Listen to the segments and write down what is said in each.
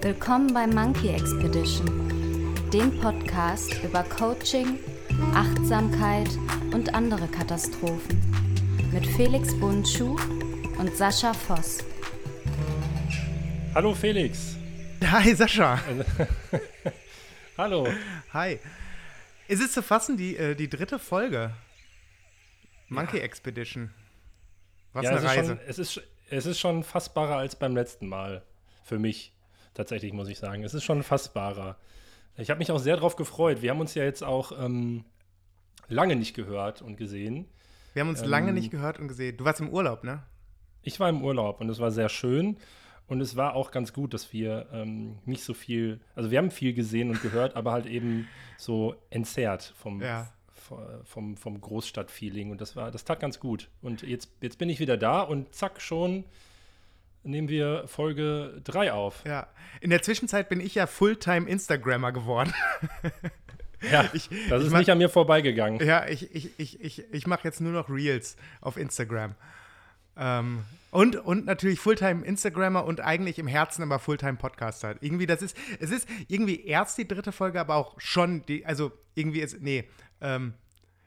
Willkommen bei Monkey Expedition, dem Podcast über Coaching, Achtsamkeit und andere Katastrophen mit Felix Bundschuh und Sascha Voss. Hallo Felix. Hi Sascha. Hallo. Hi. Ist es zu fassen, die, äh, die dritte Folge? Monkey Expedition. Was ja, eine es ist, Reise. schon, es, ist, es ist schon fassbarer als beim letzten Mal. Für mich. Tatsächlich, muss ich sagen. Es ist schon fassbarer. Ich habe mich auch sehr darauf gefreut. Wir haben uns ja jetzt auch ähm, lange nicht gehört und gesehen. Wir haben uns ähm, lange nicht gehört und gesehen. Du warst im Urlaub, ne? Ich war im Urlaub und es war sehr schön. Und es war auch ganz gut, dass wir ähm, nicht so viel, also wir haben viel gesehen und gehört, aber halt eben so entzerrt vom, Ja. vom, vom Großstadtfeeling. Und das war, das tat ganz gut. Und jetzt, jetzt bin ich wieder da und zack, schon nehmen wir Folge 3 auf. Ja. In der Zwischenzeit bin ich ja Fulltime Instagrammer geworden. Ja, Ich- das ist mach- nicht an mir vorbeigegangen. ja, ich, ich, ich, ich, ich mache jetzt nur noch Reels auf Instagram. Ähm, und, und natürlich Fulltime Instagrammer und eigentlich im Herzen aber Fulltime Podcaster. Irgendwie, das ist, es ist irgendwie erst die dritte Folge, aber auch schon die, also irgendwie ist, nee, ähm,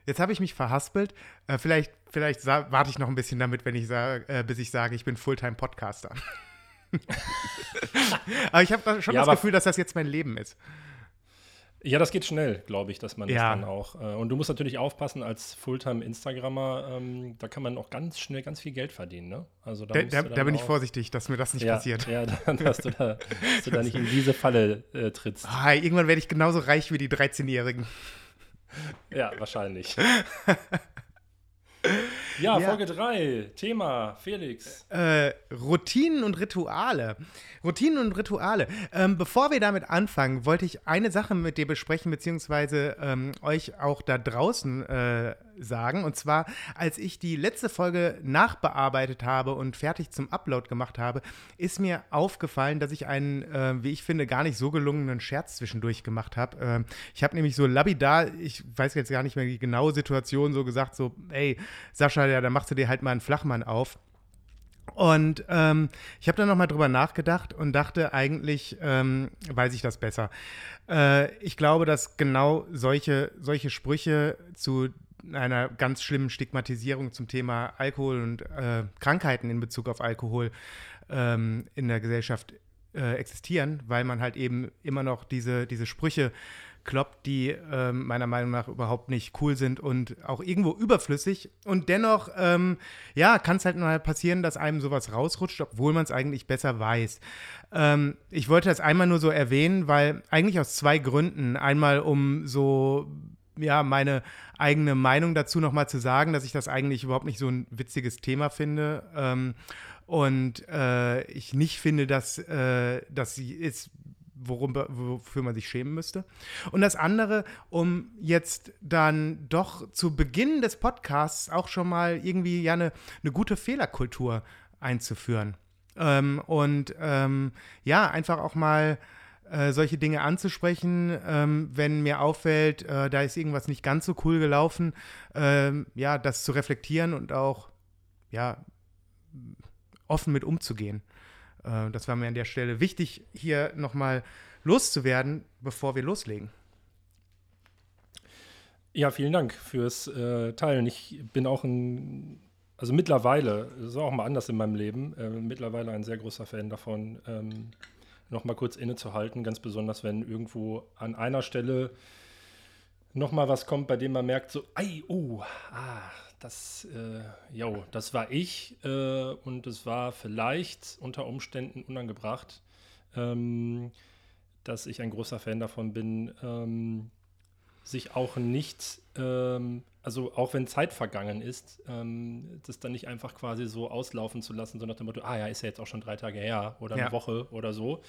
jetzt habe ich mich verhaspelt. Äh, vielleicht vielleicht warte ich noch ein bisschen damit, wenn ich sage, äh, bis ich sage, ich bin Fulltime Podcaster. aber ich habe schon Ja, das Gefühl, dass das jetzt mein Leben ist. Ja, das geht schnell, glaube ich, dass man Ja. das dann auch. Äh, und du musst natürlich aufpassen als Fulltime-Instagrammer, ähm, da kann man auch ganz schnell ganz viel Geld verdienen, ne? Also da, Da, da, bin ich vorsichtig, dass mir das nicht ja, passiert. Ja, dann, dass du da, dass du da nicht in diese Falle äh, trittst. Ah, irgendwann werde ich genauso reich wie die 13-Jährigen. Ja, wahrscheinlich. Ja, Ja. Folge 3, Thema, Felix. Äh, Routinen und Rituale. Routinen und Rituale. Ähm, bevor wir damit anfangen, wollte ich eine Sache mit dir besprechen, beziehungsweise ähm, euch auch da draußen äh, sagen. Und zwar, als ich die letzte Folge nachbearbeitet habe und fertig zum Upload gemacht habe, ist mir aufgefallen, dass ich einen, äh, wie ich finde, gar nicht so gelungenen Scherz zwischendurch gemacht habe. Ähm, ich habe nämlich so labidar, ich weiß jetzt gar nicht mehr die genaue Situation, so gesagt, so, ey, Sascha, ja, dann machst du dir halt mal einen Flachmann auf. Und ähm, ich habe dann nochmal drüber nachgedacht und dachte, eigentlich ähm, weiß ich das besser. Äh, ich glaube, dass genau solche, solche Sprüche zu einer ganz schlimmen Stigmatisierung zum Thema Alkohol und äh, Krankheiten in Bezug auf Alkohol ähm, in der Gesellschaft äh, existieren, weil man halt eben immer noch diese, diese Sprüche kloppt, die ähm, meiner Meinung nach überhaupt nicht cool sind und auch irgendwo überflüssig. Und dennoch, ähm, ja, kann es halt mal passieren, dass einem sowas rausrutscht, obwohl man es eigentlich besser weiß. Ähm, ich wollte das einmal nur so erwähnen, weil eigentlich aus zwei Gründen. Einmal, um so ja, meine eigene Meinung dazu nochmal zu sagen, dass ich das eigentlich überhaupt nicht so ein witziges Thema finde. Ähm, und äh, ich nicht finde, dass äh, das ist, worum, wofür man sich schämen müsste. Und das andere, um jetzt dann doch zu Beginn des Podcasts auch schon mal irgendwie ja eine, eine gute Fehlerkultur einzuführen. Ähm, und ähm, ja, einfach auch mal äh, solche Dinge anzusprechen, ähm, wenn mir auffällt, äh, da ist irgendwas nicht ganz so cool gelaufen, ähm, ja, das zu reflektieren und auch, ja, offen mit umzugehen. Äh, das war mir an der Stelle wichtig, hier nochmal loszuwerden, bevor wir loslegen. Ja, vielen Dank fürs äh, Teilen. Ich bin auch ein, also mittlerweile, das ist auch mal anders in meinem Leben, äh, mittlerweile ein sehr großer Fan davon, ähm, nochmal kurz innezuhalten, ganz besonders, wenn irgendwo an einer Stelle nochmal was kommt, bei dem man merkt, so, ei, oh, ah, das, äh, jo, das war ich äh, und es war vielleicht unter Umständen unangebracht, ähm, dass ich ein großer Fan davon bin, ähm, sich auch nicht, ähm, also auch wenn Zeit vergangen ist, ähm, das dann nicht einfach quasi so auslaufen zu lassen, so nach dem Motto, ah ja, ist ja jetzt auch schon drei Tage her oder eine Ja. Woche oder so.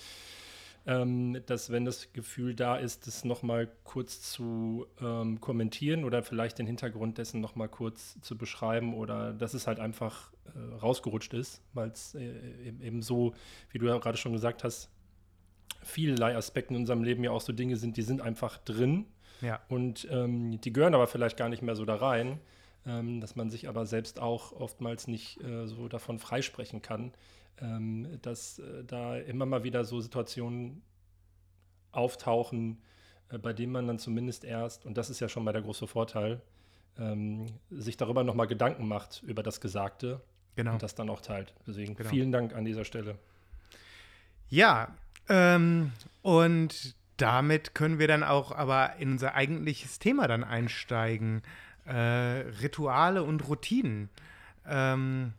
Ähm, dass wenn das Gefühl da ist, das nochmal kurz zu ähm, kommentieren oder vielleicht den Hintergrund dessen nochmal kurz zu beschreiben oder dass es halt einfach äh, rausgerutscht ist, weil es äh, eben eben so, wie du ja gerade schon gesagt hast, vielerlei Aspekte in unserem Leben ja auch so Dinge sind, die sind einfach drin Ja. und ähm, die gehören aber vielleicht gar nicht mehr so da rein, ähm, dass man sich aber selbst auch oftmals nicht äh, so davon freisprechen kann, ähm, dass äh, da immer mal wieder so Situationen auftauchen, äh, bei denen man dann zumindest erst, und das ist ja schon mal der große Vorteil, ähm, sich darüber nochmal Gedanken macht über das Gesagte Genau. und das dann auch teilt. Deswegen Genau. vielen Dank an dieser Stelle. Ja, ähm, und damit können wir dann auch aber in unser eigentliches Thema dann einsteigen. Äh, Rituale und Routinen. Ähm,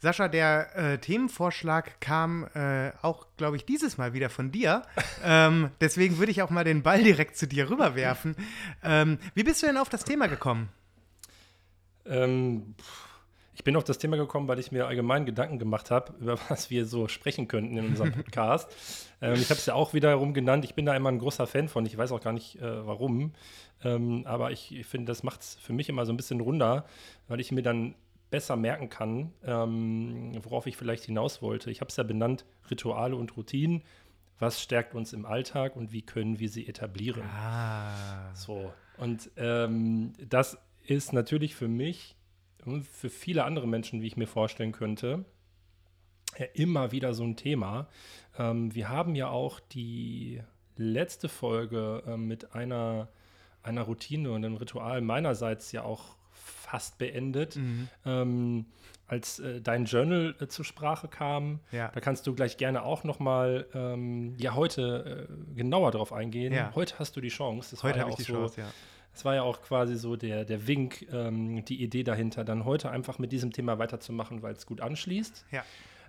Sascha, der äh, Themenvorschlag kam äh, auch, glaube ich, dieses Mal wieder von dir. ähm, deswegen würde ich auch mal den Ball direkt zu dir rüberwerfen. Ähm, wie bist du denn auf das Thema gekommen? Ähm, pff, ich bin auf das Thema gekommen, weil ich mir allgemein Gedanken gemacht habe, über was wir so sprechen könnten in unserem Podcast. ähm, ich habe es ja auch wiederum genannt. Ich bin da immer ein großer Fan von. Ich weiß auch gar nicht, äh, warum. Ähm, aber ich, ich finde, das macht es für mich immer so ein bisschen runder, weil ich mir dann besser merken kann, ähm, worauf ich vielleicht hinaus wollte. Ich habe es ja benannt, Rituale und Routinen. Was stärkt uns im Alltag und wie können wir sie etablieren? Ah. So, und ähm, das ist natürlich für mich und für viele andere Menschen, wie ich mir vorstellen könnte, ja, immer wieder so ein Thema. Ähm, wir haben ja auch die letzte Folge ähm, mit einer, einer Routine und einem Ritual meinerseits ja auch fast beendet, Mhm. ähm, als äh, dein Journal äh, zur Sprache kam. Ja. Da kannst du gleich gerne auch noch mal ähm, ja heute äh, genauer drauf eingehen. Ja. Heute hast du die Chance. Das Heute war ja habe ich auch die so, Chance, ja. Das war ja auch quasi so der, der Wink, ähm, die Idee dahinter, dann heute einfach mit diesem Thema weiterzumachen, weil es gut anschließt. Ja.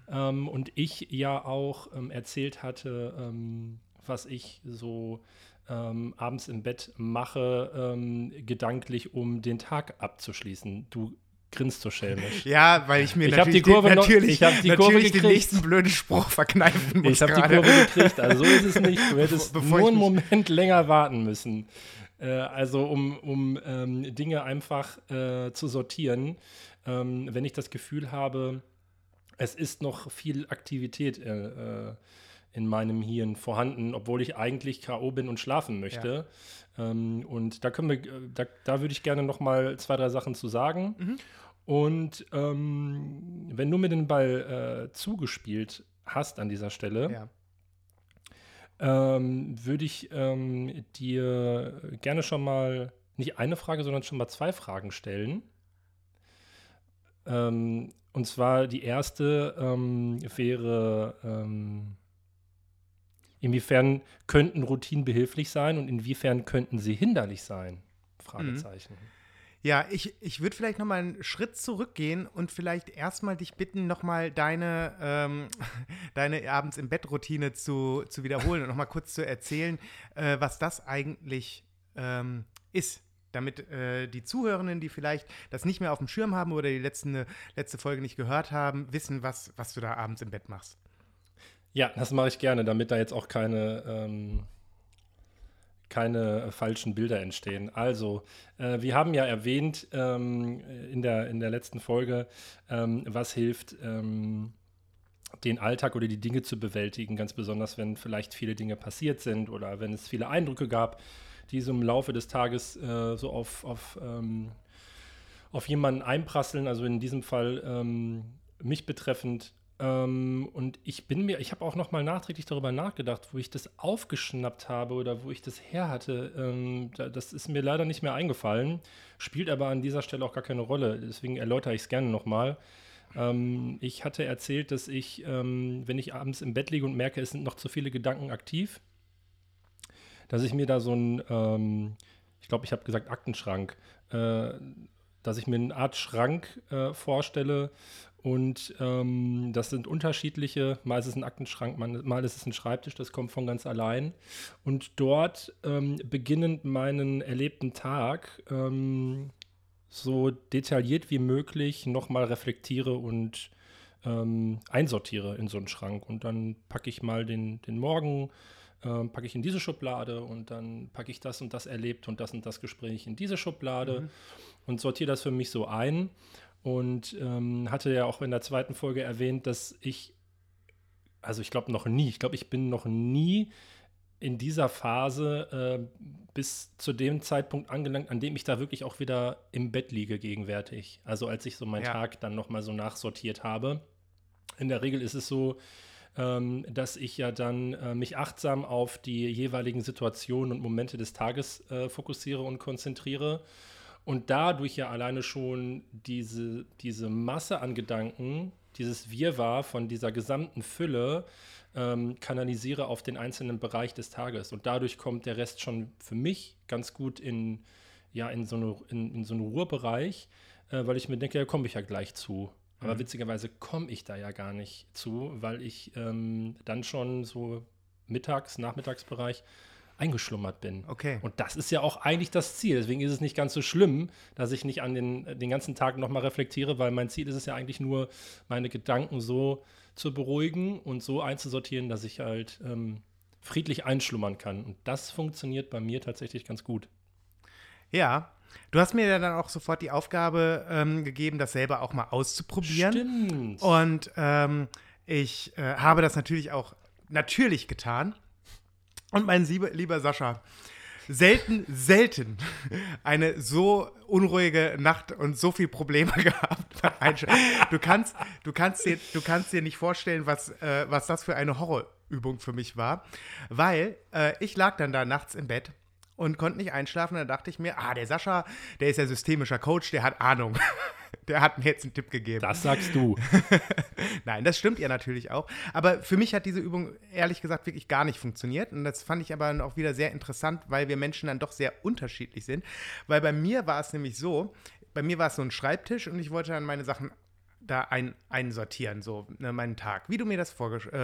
Ähm, und ich ja auch ähm, erzählt hatte, ähm, was ich so ähm, abends im Bett mache, ähm, gedanklich, um den Tag abzuschließen. Du grinst so schelmisch. Ja, weil ich mir Ich natürlich, die Kurve den, noch- natürlich, ich die natürlich den nächsten blöden Spruch verkneifen muss Ich habe die. Kurve gekriegt, also so ist es nicht. Du hättest Bevor nur einen Moment länger warten müssen. Äh, also um, um ähm, Dinge einfach äh, zu sortieren, ähm, wenn ich das Gefühl habe, es ist noch viel Aktivität äh, äh, in meinem Hirn vorhanden, obwohl ich eigentlich K.O. bin und schlafen möchte. Ähm, und da können wir, äh, da, da würde ich gerne noch mal zwei, drei Sachen zu sagen. Mhm. Und ähm, wenn du mir den Ball äh, zugespielt hast an dieser Stelle, Ja. Ähm, würde ich ähm, dir gerne schon mal nicht eine Frage, sondern schon mal zwei Fragen stellen. Ähm, und zwar die erste ähm, wäre, ähm, inwiefern könnten Routinen behilflich sein und inwiefern könnten sie hinderlich sein? Fragezeichen. Ja, ich, ich würde vielleicht noch mal einen Schritt zurückgehen und vielleicht erstmal dich bitten, noch mal deine, ähm, deine abends im Bett Routine zu, zu wiederholen und noch mal kurz zu erzählen, äh, was das eigentlich ähm, ist. Damit äh, die Zuhörenden, die vielleicht das nicht mehr auf dem Schirm haben oder die letzte, letzte Folge nicht gehört haben, wissen, was, was du da abends im Bett machst. Ja, das mache ich gerne, damit da jetzt auch keine, ähm, keine äh, falschen Bilder entstehen. Also, äh, wir haben ja erwähnt ähm, in, der, in der letzten Folge, ähm, was hilft, ähm, den Alltag oder die Dinge zu bewältigen, ganz besonders, wenn vielleicht viele Dinge passiert sind oder wenn es viele Eindrücke gab, die so im Laufe des Tages äh, so auf, auf, ähm, auf jemanden einprasseln, also in diesem Fall ähm, mich betreffend. Ähm, und ich bin mir, ich habe auch noch mal nachträglich darüber nachgedacht, wo ich das aufgeschnappt habe oder wo ich das her hatte. Ähm, da, das ist mir leider nicht mehr eingefallen, spielt aber an dieser Stelle auch gar keine Rolle. Deswegen erläutere ich es gerne noch mal. Ähm, ich hatte erzählt, dass ich, ähm, wenn ich abends im Bett liege und merke, es sind noch zu viele Gedanken aktiv, dass ich mir da so ein, ähm, ich glaube, ich habe gesagt Aktenschrank, äh, dass ich mir eine Art Schrank äh, vorstelle und ähm, das sind unterschiedliche, mal ist es ein Aktenschrank, mal, ist es ein Schreibtisch, das kommt von ganz allein. Und dort ähm, beginnend meinen erlebten Tag ähm, so detailliert wie möglich nochmal reflektiere und ähm, einsortiere in so einen Schrank. Und dann packe ich mal den, den Morgen, ähm, packe ich in diese Schublade und dann packe ich das und das erlebt und das und das Gespräch in diese Schublade und sortiere das für mich so ein. Und ähm, hatte ja auch in der zweiten Folge erwähnt, dass ich, also ich glaube noch nie, ich glaube, ich bin noch nie in dieser Phase äh, bis zu dem Zeitpunkt angelangt, an dem ich da wirklich auch wieder im Bett liege gegenwärtig. Also als ich so meinen Ja. Tag dann nochmal so nachsortiert habe. in der Regel ist es so, ähm, dass ich ja dann äh, mich achtsam auf die jeweiligen Situationen und Momente des Tages äh, fokussiere und konzentriere und dadurch ja alleine schon diese, diese Masse an Gedanken, dieses Wirrwarr von dieser gesamten Fülle ähm, kanalisiere auf den einzelnen Bereich des Tages. Und dadurch kommt der Rest schon für mich ganz gut in, ja, in, so, eine, in, in so einen Ruhebereich, äh, weil ich mir denke, ja, komme ich ja gleich zu. Aber mhm. witzigerweise komme ich da ja gar nicht zu, weil ich ähm, dann schon so mittags, Nachmittagsbereich eingeschlummert bin. Okay. Und das ist ja auch eigentlich das Ziel. Deswegen ist es nicht ganz so schlimm, dass ich nicht an den, den ganzen Tag nochmal reflektiere, weil mein Ziel ist es ja eigentlich nur, meine Gedanken so zu beruhigen und so einzusortieren, dass ich halt ähm, friedlich einschlummern kann. Und das funktioniert bei mir tatsächlich ganz gut. Ja, Du hast mir ja dann auch sofort die Aufgabe ähm, gegeben, das selber auch mal auszuprobieren. Stimmt. Und ähm, ich äh, habe das natürlich auch natürlich getan. Und mein lieber, Sascha, selten, selten eine so unruhige Nacht und so viel Probleme gehabt. Du kannst, du kannst, dir, du kannst dir nicht vorstellen, was, äh, was das für eine Horrorübung für mich war, weil äh, ich lag dann da nachts im Bett und konnte nicht einschlafen. Da dachte ich mir, ah, der Sascha, der ist ja systemischer Coach, der hat Ahnung. Der hat mir jetzt einen Tipp gegeben. Das sagst du. Nein, das stimmt ja natürlich auch. Aber für mich hat diese Übung ehrlich gesagt wirklich gar nicht funktioniert. Und das fand ich aber auch wieder sehr interessant, weil wir Menschen dann doch sehr unterschiedlich sind. Weil bei mir war es nämlich so, bei mir war es so ein Schreibtisch und ich wollte dann meine Sachen da ein, einsortieren, so ne, meinen Tag, wie du mir das vorges äh,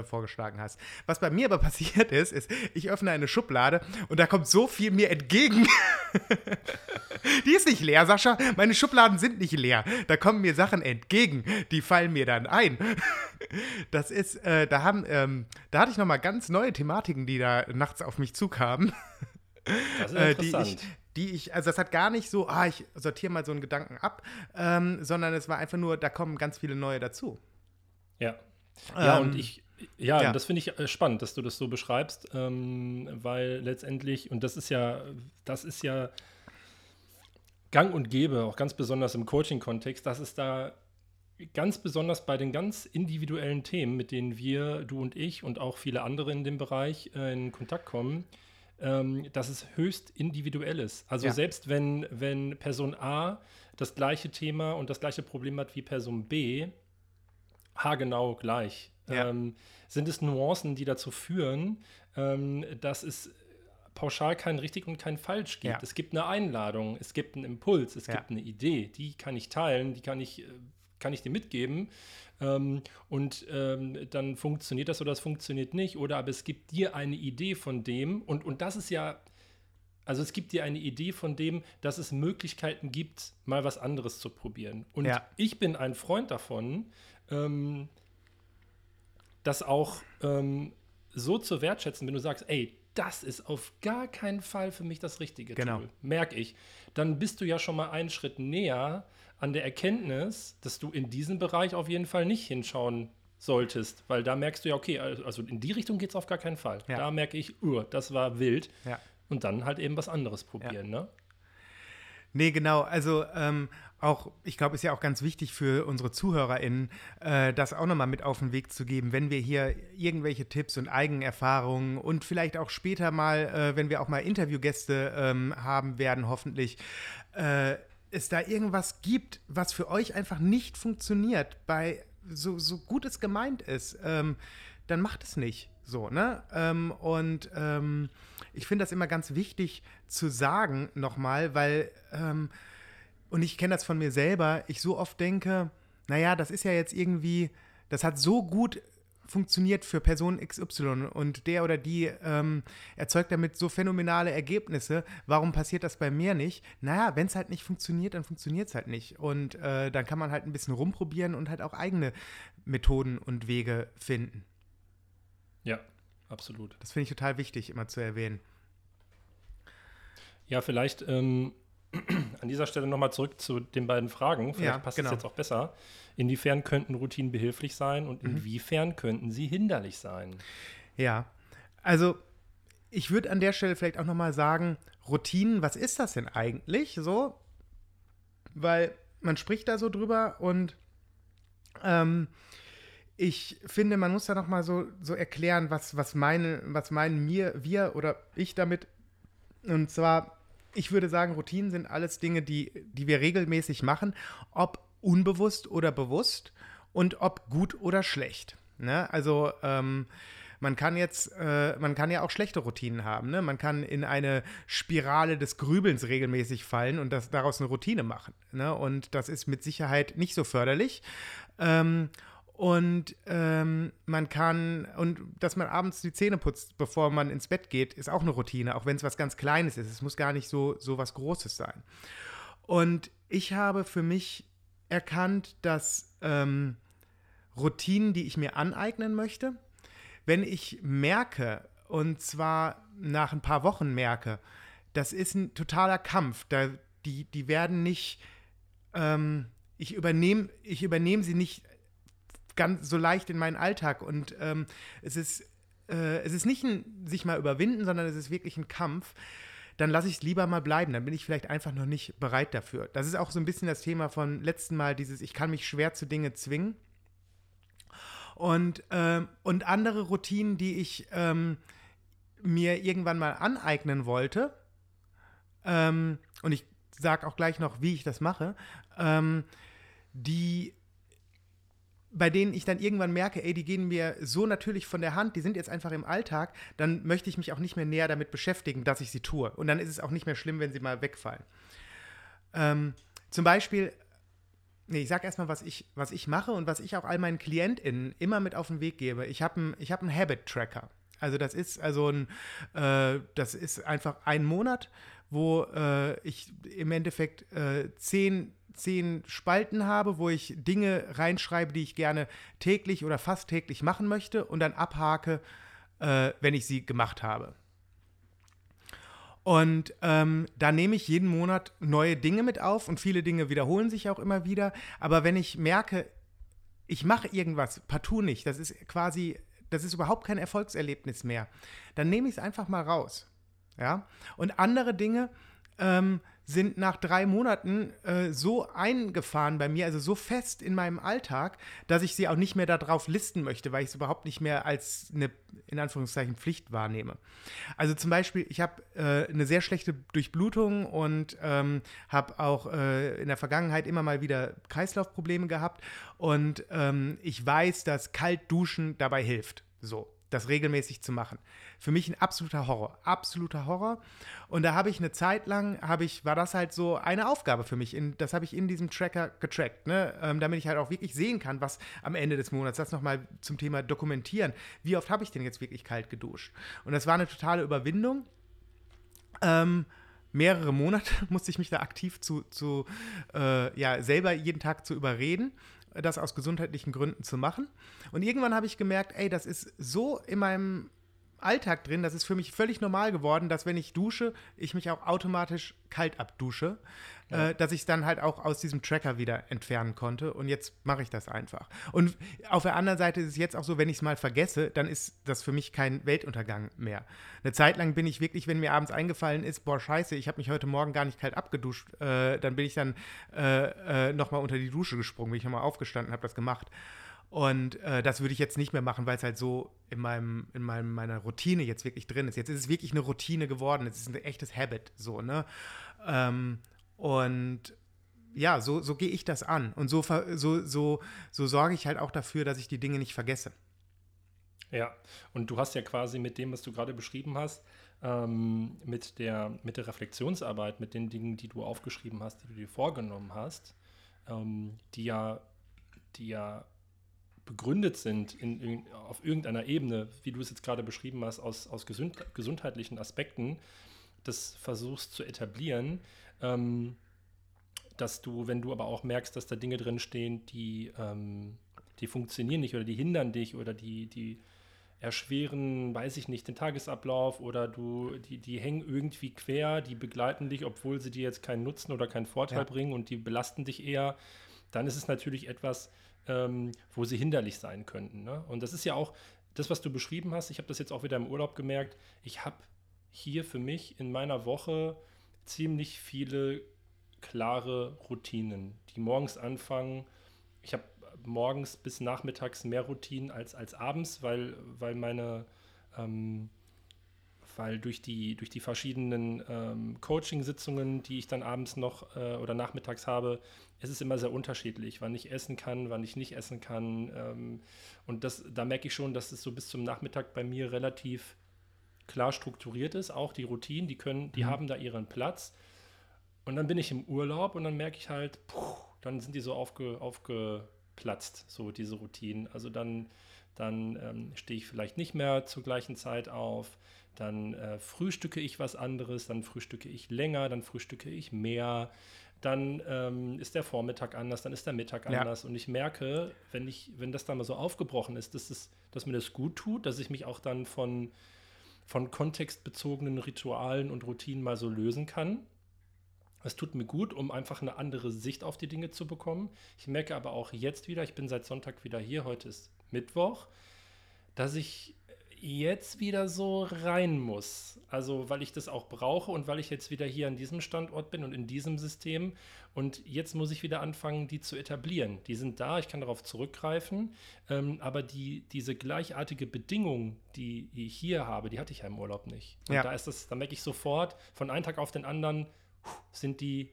äh, vorgeschlagen hast. Was bei mir aber passiert ist, ist, ich öffne eine Schublade und da kommt so viel mir entgegen. die ist nicht leer, Sascha. Meine Schubladen sind nicht leer. Da kommen mir Sachen entgegen, die fallen mir dann ein. das ist, äh, da haben, ähm, da hatte ich nochmal ganz neue Thematiken, die da nachts auf mich zukamen. Das ist interessant. Äh, die ich, die ich, also das hat gar nicht so, ah, ich sortiere mal so einen Gedanken ab, ähm, sondern es war einfach nur, da kommen ganz viele neue dazu. Ja. Ja, ähm, und ich, ja, ja. das finde ich äh, spannend, dass du das so beschreibst, ähm, weil letztendlich, und das ist ja, das ist ja gang und gäbe, auch ganz besonders im Coaching-Kontext, dass es da ganz besonders bei den ganz individuellen Themen, mit denen wir, du und ich und auch viele andere in dem Bereich äh, in Kontakt kommen, ähm, dass es höchst individuell ist. Also ja. selbst wenn, wenn Person A das gleiche Thema und das gleiche Problem hat wie Person B, haargenau gleich, ja. ähm, sind es Nuancen, die dazu führen, ähm, dass es pauschal kein richtig und kein falsch gibt. Ja. Es gibt eine Einladung, es gibt einen Impuls, es gibt eine Idee, die kann ich teilen, die kann ich, äh, kann ich dir mitgeben. Ähm, und ähm, dann funktioniert das oder das funktioniert nicht. Oder aber es gibt dir eine Idee von dem. Und, und das ist ja, also es gibt dir eine Idee von dem, dass es Möglichkeiten gibt, mal was anderes zu probieren. Und ja. ich bin ein Freund davon, ähm, das auch ähm, so zu wertschätzen, wenn du sagst, ey, das ist auf gar keinen Fall für mich das richtige genau. Tool, merke ich. Dann bist du ja schon mal einen Schritt näher an der Erkenntnis, dass du in diesem Bereich auf jeden Fall nicht hinschauen solltest, weil da merkst du ja, okay, also in die Richtung geht es auf gar keinen Fall. Ja. Da merke ich, uh, das war wild. Ja. Und dann halt eben was anderes probieren, ja. ne? Nee, genau. Also ähm, auch, ich glaube, ist ja auch ganz wichtig für unsere ZuhörerInnen, äh, das auch nochmal mit auf den Weg zu geben, wenn wir hier irgendwelche Tipps und Eigenerfahrungen und vielleicht auch später mal, äh, wenn wir auch mal Interviewgäste ähm, haben werden, hoffentlich, äh, es da irgendwas gibt, was für euch einfach nicht funktioniert, bei so, so gut es gemeint ist, ähm, dann macht es nicht. So, ne? Ähm, und ähm, ich finde das immer ganz wichtig zu sagen nochmal, weil, ähm, und ich kenne das von mir selber, ich so oft denke, naja, das ist ja jetzt irgendwie, das hat so gut funktioniert für Person XY und der oder die ähm, erzeugt damit so phänomenale Ergebnisse. Warum passiert das bei mir nicht? Naja, wenn es halt nicht funktioniert, dann funktioniert es halt nicht. Und äh, dann kann man halt ein bisschen rumprobieren und halt auch eigene Methoden und Wege finden. Ja, absolut. Das finde ich total wichtig, immer zu erwähnen. Ja, vielleicht ähm, an dieser Stelle nochmal zurück zu den beiden Fragen. Vielleicht ja, passt genau. es jetzt auch besser. Inwiefern könnten Routinen behilflich sein und mhm. inwiefern könnten sie hinderlich sein? Ja, also ich würde an der Stelle vielleicht auch nochmal sagen, Routinen, was ist das denn eigentlich so? Weil man spricht da so drüber und ähm, ich finde, man muss da noch mal so, so erklären, was, was, meine, was meinen mir, wir oder ich damit. Und zwar, ich würde sagen, Routinen sind alles Dinge, die, die wir regelmäßig machen, ob unbewusst oder bewusst und ob gut oder schlecht. Ne? Also ähm, man kann jetzt, äh, man kann ja auch schlechte Routinen haben. Ne? Man kann in eine Spirale des Grübelns regelmäßig fallen und das, daraus eine Routine machen. Ne? Und das ist mit Sicherheit nicht so förderlich. Ähm, und ähm, man kann, und dass man abends die Zähne putzt, bevor man ins Bett geht, ist auch eine Routine, auch wenn es was ganz Kleines ist. Es muss gar nicht so, so was Großes sein. Und ich habe für mich erkannt, dass ähm, Routinen, die ich mir aneignen möchte, wenn ich merke, und zwar nach ein paar Wochen merke, das ist ein totaler Kampf, da, die, die werden nicht, ähm, ich übernehme ich übernehm sie nicht ganz so leicht in meinen Alltag. Und ähm, es, ist, äh, es ist nicht ein sich mal überwinden, sondern es ist wirklich ein Kampf. Dann lasse ich es lieber mal bleiben. Dann bin ich vielleicht einfach noch nicht bereit dafür. Das ist auch so ein bisschen das Thema von letzten Mal, dieses Ich kann mich schwer zu Dinge zwingen. Und, äh, und andere Routinen, die ich ähm, mir irgendwann mal aneignen wollte, ähm, und ich sage auch gleich noch, wie ich das mache, ähm, die bei denen ich dann irgendwann merke, ey, die gehen mir so natürlich von der Hand, die sind jetzt einfach im Alltag, dann möchte ich mich auch nicht mehr näher damit beschäftigen, dass ich sie tue. Und dann ist es auch nicht mehr schlimm, wenn sie mal wegfallen. Ähm, zum Beispiel, nee, ich sag erstmal, was ich, was ich mache und was ich auch all meinen KlientInnen immer mit auf den Weg gebe. Ich habe einen hab Habit-Tracker. Also das ist also ein, äh, das ist einfach ein Monat, wo äh, ich im Endeffekt äh, zehn zehn Spalten habe, wo ich Dinge reinschreibe, die ich gerne täglich oder fast täglich machen möchte und dann abhake, äh, wenn ich sie gemacht habe. Und ähm, da nehme ich jeden Monat neue Dinge mit auf und viele Dinge wiederholen sich auch immer wieder. Aber wenn ich merke, ich mache irgendwas partout nicht, das ist quasi, das ist überhaupt kein Erfolgserlebnis mehr, dann nehme ich es einfach mal raus. Ja? Und andere Dinge, ähm, sind nach drei Monaten äh, so eingefahren bei mir, also so fest in meinem Alltag, dass ich sie auch nicht mehr darauf listen möchte, weil ich es überhaupt nicht mehr als eine, in Anführungszeichen, Pflicht wahrnehme. Also zum Beispiel, ich habe äh, eine sehr schlechte Durchblutung und ähm, habe auch äh, in der Vergangenheit immer mal wieder Kreislaufprobleme gehabt und ähm, ich weiß, dass Kaltduschen dabei hilft. So, das regelmäßig zu machen. Für mich ein absoluter Horror, absoluter Horror. Und da habe ich eine Zeit lang, habe ich, war das halt so eine Aufgabe für mich. In, das habe ich in diesem Tracker getrackt, ne? Ähm, damit ich halt auch wirklich sehen kann, was am Ende des Monats, das nochmal zum Thema dokumentieren. Wie oft habe ich denn jetzt wirklich kalt geduscht? Und das war eine totale Überwindung. Ähm, mehrere Monate musste ich mich da aktiv zu, zu äh, ja, selber jeden Tag zu überreden das aus gesundheitlichen Gründen zu machen. Und irgendwann habe ich gemerkt, ey, das ist so in meinem Alltag drin, das ist für mich völlig normal geworden, dass wenn ich dusche, ich mich auch automatisch kalt abdusche, ja. äh, dass ich es dann halt auch aus diesem Tracker wieder entfernen konnte. Und jetzt mache ich das einfach. Und auf der anderen Seite ist es jetzt auch so, wenn ich es mal vergesse, dann ist das für mich kein Weltuntergang mehr. Eine Zeit lang bin ich wirklich, wenn mir abends eingefallen ist, boah, scheiße, ich habe mich heute Morgen gar nicht kalt abgeduscht, äh, dann bin ich dann äh, äh, nochmal unter die Dusche gesprungen, bin ich nochmal aufgestanden, habe das gemacht. Und äh, das würde ich jetzt nicht mehr machen, weil es halt so in, meinem, in meinem, meiner Routine jetzt wirklich drin ist. Jetzt ist es wirklich eine Routine geworden. Es ist ein echtes Habit, so, ne? Ähm, und ja, so, so gehe ich das an. Und so, so, so, so sorge ich halt auch dafür, dass ich die Dinge nicht vergesse. Ja, und du hast ja quasi mit dem, was du gerade beschrieben hast, ähm, mit, der, mit der Reflexionsarbeit, mit den Dingen, die du aufgeschrieben hast, die du dir vorgenommen hast, ähm, die ja, die ja begründet sind in, in, auf irgendeiner Ebene, wie du es jetzt gerade beschrieben hast, aus, aus gesund, gesundheitlichen Aspekten, das versuchst zu etablieren, ähm, dass du, wenn du aber auch merkst, dass da Dinge drin stehen, die, ähm, die funktionieren nicht oder die hindern dich oder die, die erschweren, weiß ich nicht, den Tagesablauf oder du, die, die hängen irgendwie quer, die begleiten dich, obwohl sie dir jetzt keinen Nutzen oder keinen Vorteil ja. bringen und die belasten dich eher, dann ist es natürlich etwas, ähm, wo sie hinderlich sein könnten. Ne? Und das ist ja auch das, was du beschrieben hast. Ich habe das jetzt auch wieder im Urlaub gemerkt. Ich habe hier für mich in meiner Woche ziemlich viele klare Routinen, die morgens anfangen. Ich habe morgens bis nachmittags mehr Routinen als, als abends, weil, weil meine, ähm, weil durch die, durch die verschiedenen ähm, Coaching-Sitzungen, die ich dann abends noch äh, oder nachmittags habe, ist es immer sehr unterschiedlich, wann ich essen kann, wann ich nicht essen kann. Ähm, und das, da merke ich schon, dass es so bis zum Nachmittag bei mir relativ klar strukturiert ist. Auch die Routinen, die können, die mhm. haben da ihren Platz. Und dann bin ich im Urlaub und dann merke ich halt, puh, dann sind die so aufge, aufgeplatzt, so diese Routinen. Also dann, dann ähm, stehe ich vielleicht nicht mehr zur gleichen Zeit auf, dann äh, frühstücke ich was anderes, dann frühstücke ich länger, dann frühstücke ich mehr, dann ähm, ist der Vormittag anders, dann ist der Mittag anders. Ja. Und ich merke, wenn ich, wenn das dann mal so aufgebrochen ist, dass, es, dass mir das gut tut, dass ich mich auch dann von, von kontextbezogenen Ritualen und Routinen mal so lösen kann. Es tut mir gut, um einfach eine andere Sicht auf die Dinge zu bekommen. Ich merke aber auch jetzt wieder, ich bin seit Sonntag wieder hier, heute ist Mittwoch, dass ich jetzt wieder so rein muss. Also, weil ich das auch brauche und weil ich jetzt wieder hier an diesem Standort bin und in diesem System. Und jetzt muss ich wieder anfangen, die zu etablieren. Die sind da, ich kann darauf zurückgreifen. Ähm, aber die, diese gleichartige Bedingung, die ich hier habe, die hatte ich ja im Urlaub nicht. Und ja. da ist das, da merke ich sofort, von einem Tag auf den anderen sind die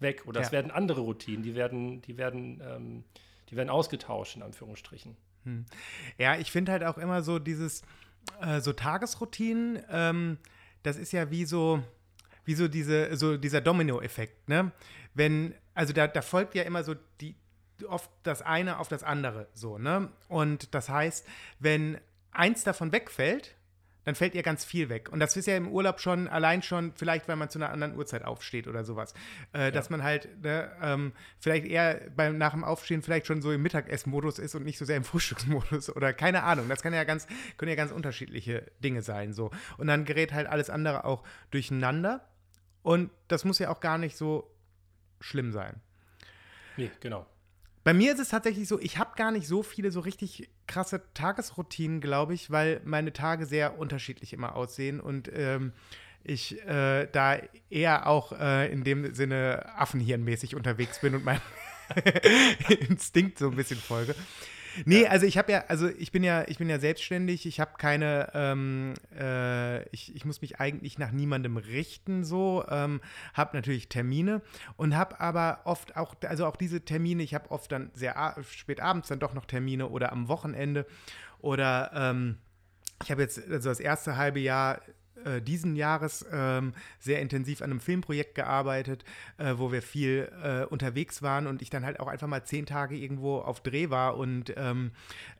weg. Oder ja. es werden andere Routinen, die werden, die werden, ähm, die werden ausgetauscht, in Anführungsstrichen. Hm. Ja, ich finde halt auch immer so dieses, äh, so Tagesroutinen, ähm, das ist ja wie so, wie so diese, so dieser Domino-Effekt, ne? Wenn, also da, da folgt ja immer so die, oft das eine auf das andere, so, ne? Und das heißt, wenn eins davon wegfällt, dann fällt ihr ganz viel weg. Und das ist ja im Urlaub schon, allein schon, vielleicht, weil man zu einer anderen Uhrzeit aufsteht oder sowas. Äh, ja. Dass man halt ne, ähm, vielleicht eher beim, nach dem Aufstehen vielleicht schon so im Mittagessenmodus ist und nicht so sehr im Frühstücksmodus oder keine Ahnung. Das kann ja ganz, können ja ganz unterschiedliche Dinge sein. So. Und dann gerät halt alles andere auch durcheinander. Und das muss ja auch gar nicht so schlimm sein. Nee, genau. Bei mir ist es tatsächlich so, ich habe gar nicht so viele so richtig krasse Tagesroutinen, glaube ich, weil meine Tage sehr unterschiedlich immer aussehen und ähm, ich äh, da eher auch äh, in dem Sinne affenhirnmäßig unterwegs bin und mein Instinkt so ein bisschen folge. Nee, also ich habe ja, also ich bin ja, ich bin ja selbstständig, ich habe keine, ähm, äh, ich, ich muss mich eigentlich nach niemandem richten, so, ähm, habe natürlich Termine und habe aber oft auch, also auch diese Termine, ich habe oft dann sehr spät abends dann doch noch Termine oder am Wochenende oder ähm, ich habe jetzt also das erste halbe Jahr äh, diesen Jahres ähm, sehr intensiv an einem Filmprojekt gearbeitet, äh, wo wir viel äh, unterwegs waren und ich dann halt auch einfach mal zehn Tage irgendwo auf Dreh war und ähm,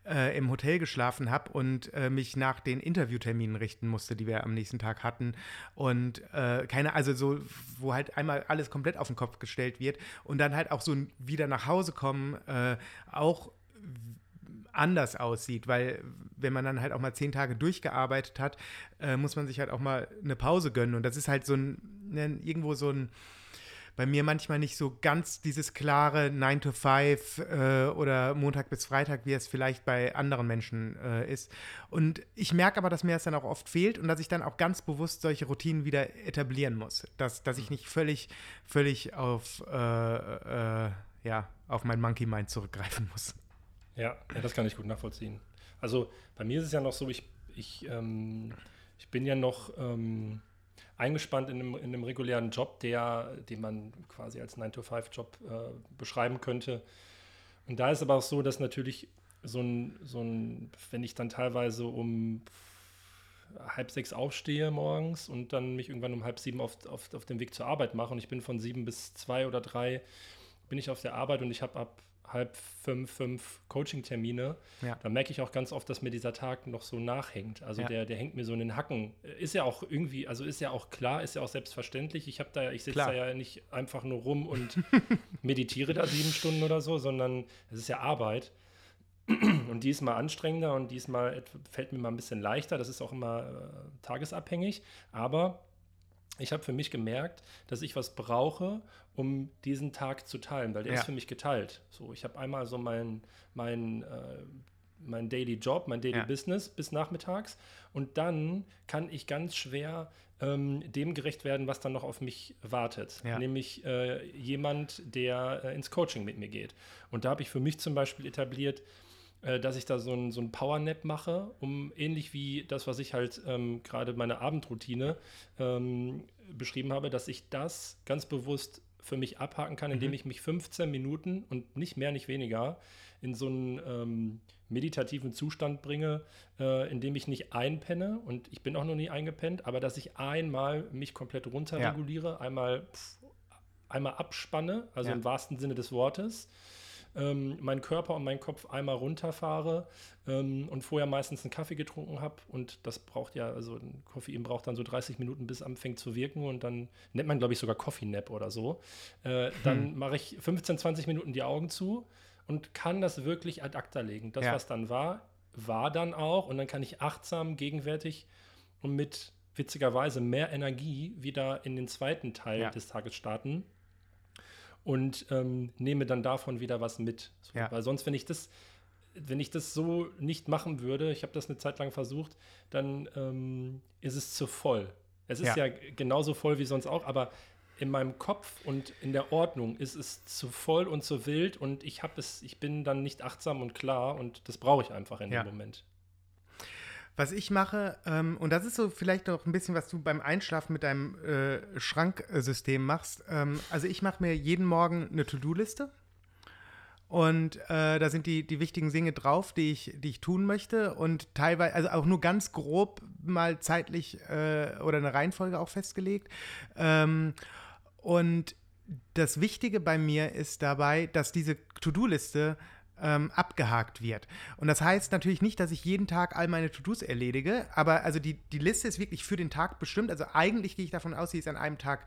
äh, im Hotel geschlafen habe und äh, mich nach den Interviewterminen richten musste, die wir am nächsten Tag hatten. Und äh, keine, also so, wo halt einmal alles komplett auf den Kopf gestellt wird und dann halt auch so wieder nach Hause kommen, auch anders aussieht, weil wenn man dann halt auch mal zehn Tage durchgearbeitet hat, äh, muss man sich halt auch mal eine Pause gönnen. Und das ist halt so ein, ne, irgendwo so ein, bei mir manchmal nicht so ganz dieses klare 9 to 5 äh, oder Montag bis Freitag, wie es vielleicht bei anderen Menschen äh, ist. Und ich merke aber, dass mir das dann auch oft fehlt und dass ich dann auch ganz bewusst solche Routinen wieder etablieren muss. Dass, dass ich nicht völlig, völlig auf, äh, äh ja, auf mein Monkey Mind zurückgreifen muss. Ja, ja, das kann ich gut nachvollziehen. Also bei mir ist es ja noch so, ich, ich, ähm, ich bin ja noch ähm, eingespannt in einem, in einem regulären Job, der, den man quasi als 9-to-5-Job äh, beschreiben könnte. Und da ist aber auch so, dass natürlich so ein, so ein, wenn ich dann teilweise um halb sechs aufstehe morgens und dann mich irgendwann um halb sieben auf, auf, auf den Weg zur Arbeit mache und ich bin von sieben bis zwei oder drei bin ich auf der Arbeit und ich habe ab halb fünf, fünf Coaching-Termine, ja. da merke ich auch ganz oft, dass mir dieser Tag noch so nachhängt. Also ja. der, der hängt mir so in den Hacken. Ist ja auch irgendwie, also ist ja auch klar, ist ja auch selbstverständlich. Ich habe da, ich sitze da ja nicht einfach nur rum und meditiere da sieben Stunden oder so, sondern es ist ja Arbeit. Und die ist mal anstrengender und diesmal fällt mir mal ein bisschen leichter. Das ist auch immer äh, tagesabhängig. Aber ich habe für mich gemerkt, dass ich was brauche, um diesen Tag zu teilen, weil der ja. ist für mich geteilt. So, ich habe einmal so mein, mein, äh, mein Daily Job, mein Daily Ja. Business bis nachmittags. Und dann kann ich ganz schwer ähm, dem gerecht werden, was dann noch auf mich wartet. Ja. Nämlich äh, jemand, der äh, ins Coaching mit mir geht. Und da habe ich für mich zum Beispiel etabliert, äh, dass ich da so ein, so ein Power-Nap mache, um ähnlich wie das, was ich halt ähm, gerade meine Abendroutine ähm, beschrieben habe, dass ich das ganz bewusst für mich abhaken kann, indem ich mich 15 Minuten und nicht mehr, nicht weniger in so einen ähm, meditativen Zustand bringe, äh, in dem ich nicht einpenne. Und ich bin auch noch nie eingepennt, aber dass ich einmal mich komplett runterreguliere, einmal, pff, einmal abspanne, also Ja. im wahrsten Sinne des Wortes, ähm, meinen Körper und meinen Kopf einmal runterfahre ähm, und vorher meistens einen Kaffee getrunken habe und das braucht ja, also ein Koffein braucht dann so 30 Minuten, bis es anfängt zu wirken und dann nennt man, glaube ich, sogar Coffee Nap oder so. Äh, dann mache ich 15, 20 Minuten die Augen zu und kann das wirklich ad acta legen. Das, Ja. was dann war, war dann auch und dann kann ich achtsam, gegenwärtig und mit witzigerweise mehr Energie wieder in den zweiten Teil Ja. des Tages starten und ähm, nehme dann davon wieder was mit. So, Ja. Weil sonst, wenn ich das, wenn ich das so nicht machen würde, ich habe das eine Zeit lang versucht, dann ähm, ist es zu voll. Es ist Ja. ja. genauso voll wie sonst auch, aber in meinem Kopf und in der Ordnung ist es zu voll und zu wild und ich habe es, ich bin dann nicht achtsam und klar und das brauche ich einfach in Ja. dem Moment. Was ich mache, ähm, und das ist so vielleicht noch ein bisschen, was du beim Einschlafen mit deinem äh, Schranksystem machst. Ähm, also ich mache mir jeden Morgen eine To-Do-Liste. Und äh, da sind die, die wichtigen Dinge drauf, die ich, die ich tun möchte. Und teilweise, also auch nur ganz grob mal zeitlich äh, oder eine Reihenfolge auch festgelegt. Ähm, und das Wichtige bei mir ist dabei, dass diese To-Do-Liste ähm, abgehakt wird. Und das heißt natürlich nicht, dass ich jeden Tag all meine To-Dos erledige, aber also die, die Liste ist wirklich für den Tag bestimmt. Also eigentlich gehe ich davon aus, sie ist an einem Tag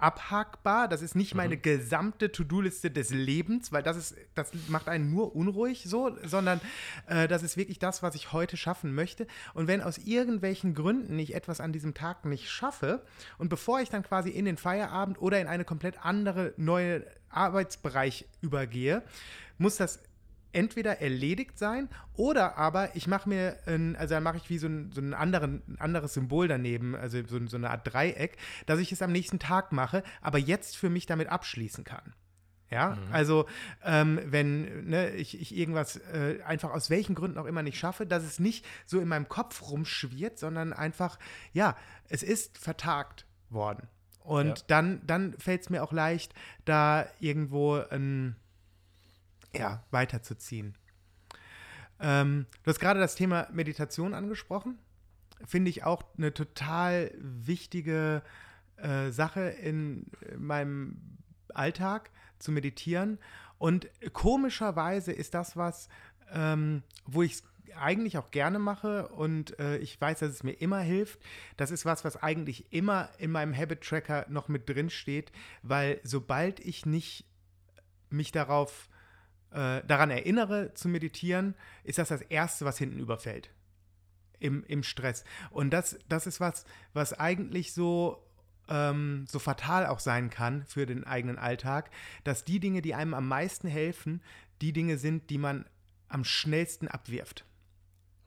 abhakbar. Das ist nicht meine gesamte To-Do-Liste des Lebens, weil das ist, das macht einen nur unruhig so, sondern äh, das ist wirklich das, was ich heute schaffen möchte. Und wenn aus irgendwelchen Gründen ich etwas an diesem Tag nicht schaffe und bevor ich dann quasi in den Feierabend oder in eine komplett andere neue Arbeitsbereich übergehe, muss das entweder erledigt sein oder aber ich mache mir, ein, also dann mache ich wie so ein, so ein, anderen, ein anderes Symbol daneben, also so, so eine Art Dreieck, dass ich es am nächsten Tag mache, aber jetzt für mich damit abschließen kann. Ja, also ähm, wenn ne, ich, ich irgendwas äh, einfach aus welchen Gründen auch immer nicht schaffe, dass es nicht so in meinem Kopf rumschwirrt, sondern einfach, ja, es ist vertagt worden. Und Ja. dann, dann fällt es mir auch leicht, da irgendwo ein, ja, weiterzuziehen. Ähm, du hast gerade das Thema Meditation angesprochen. Finde ich auch eine total wichtige äh, Sache in meinem Alltag zu meditieren. Und komischerweise ist das was, ähm, wo ich es eigentlich auch gerne mache und äh, ich weiß, dass es mir immer hilft. Das ist was, was eigentlich immer in meinem Habit Tracker noch mit drin steht, weil sobald ich nicht mich darauf äh, daran erinnere zu meditieren, ist das das Erste, was hinten überfällt. Im, im Stress. Und das, das ist was, was eigentlich so, ähm, so fatal auch sein kann für den eigenen Alltag, dass die Dinge, die einem am meisten helfen, die Dinge sind, die man am schnellsten abwirft.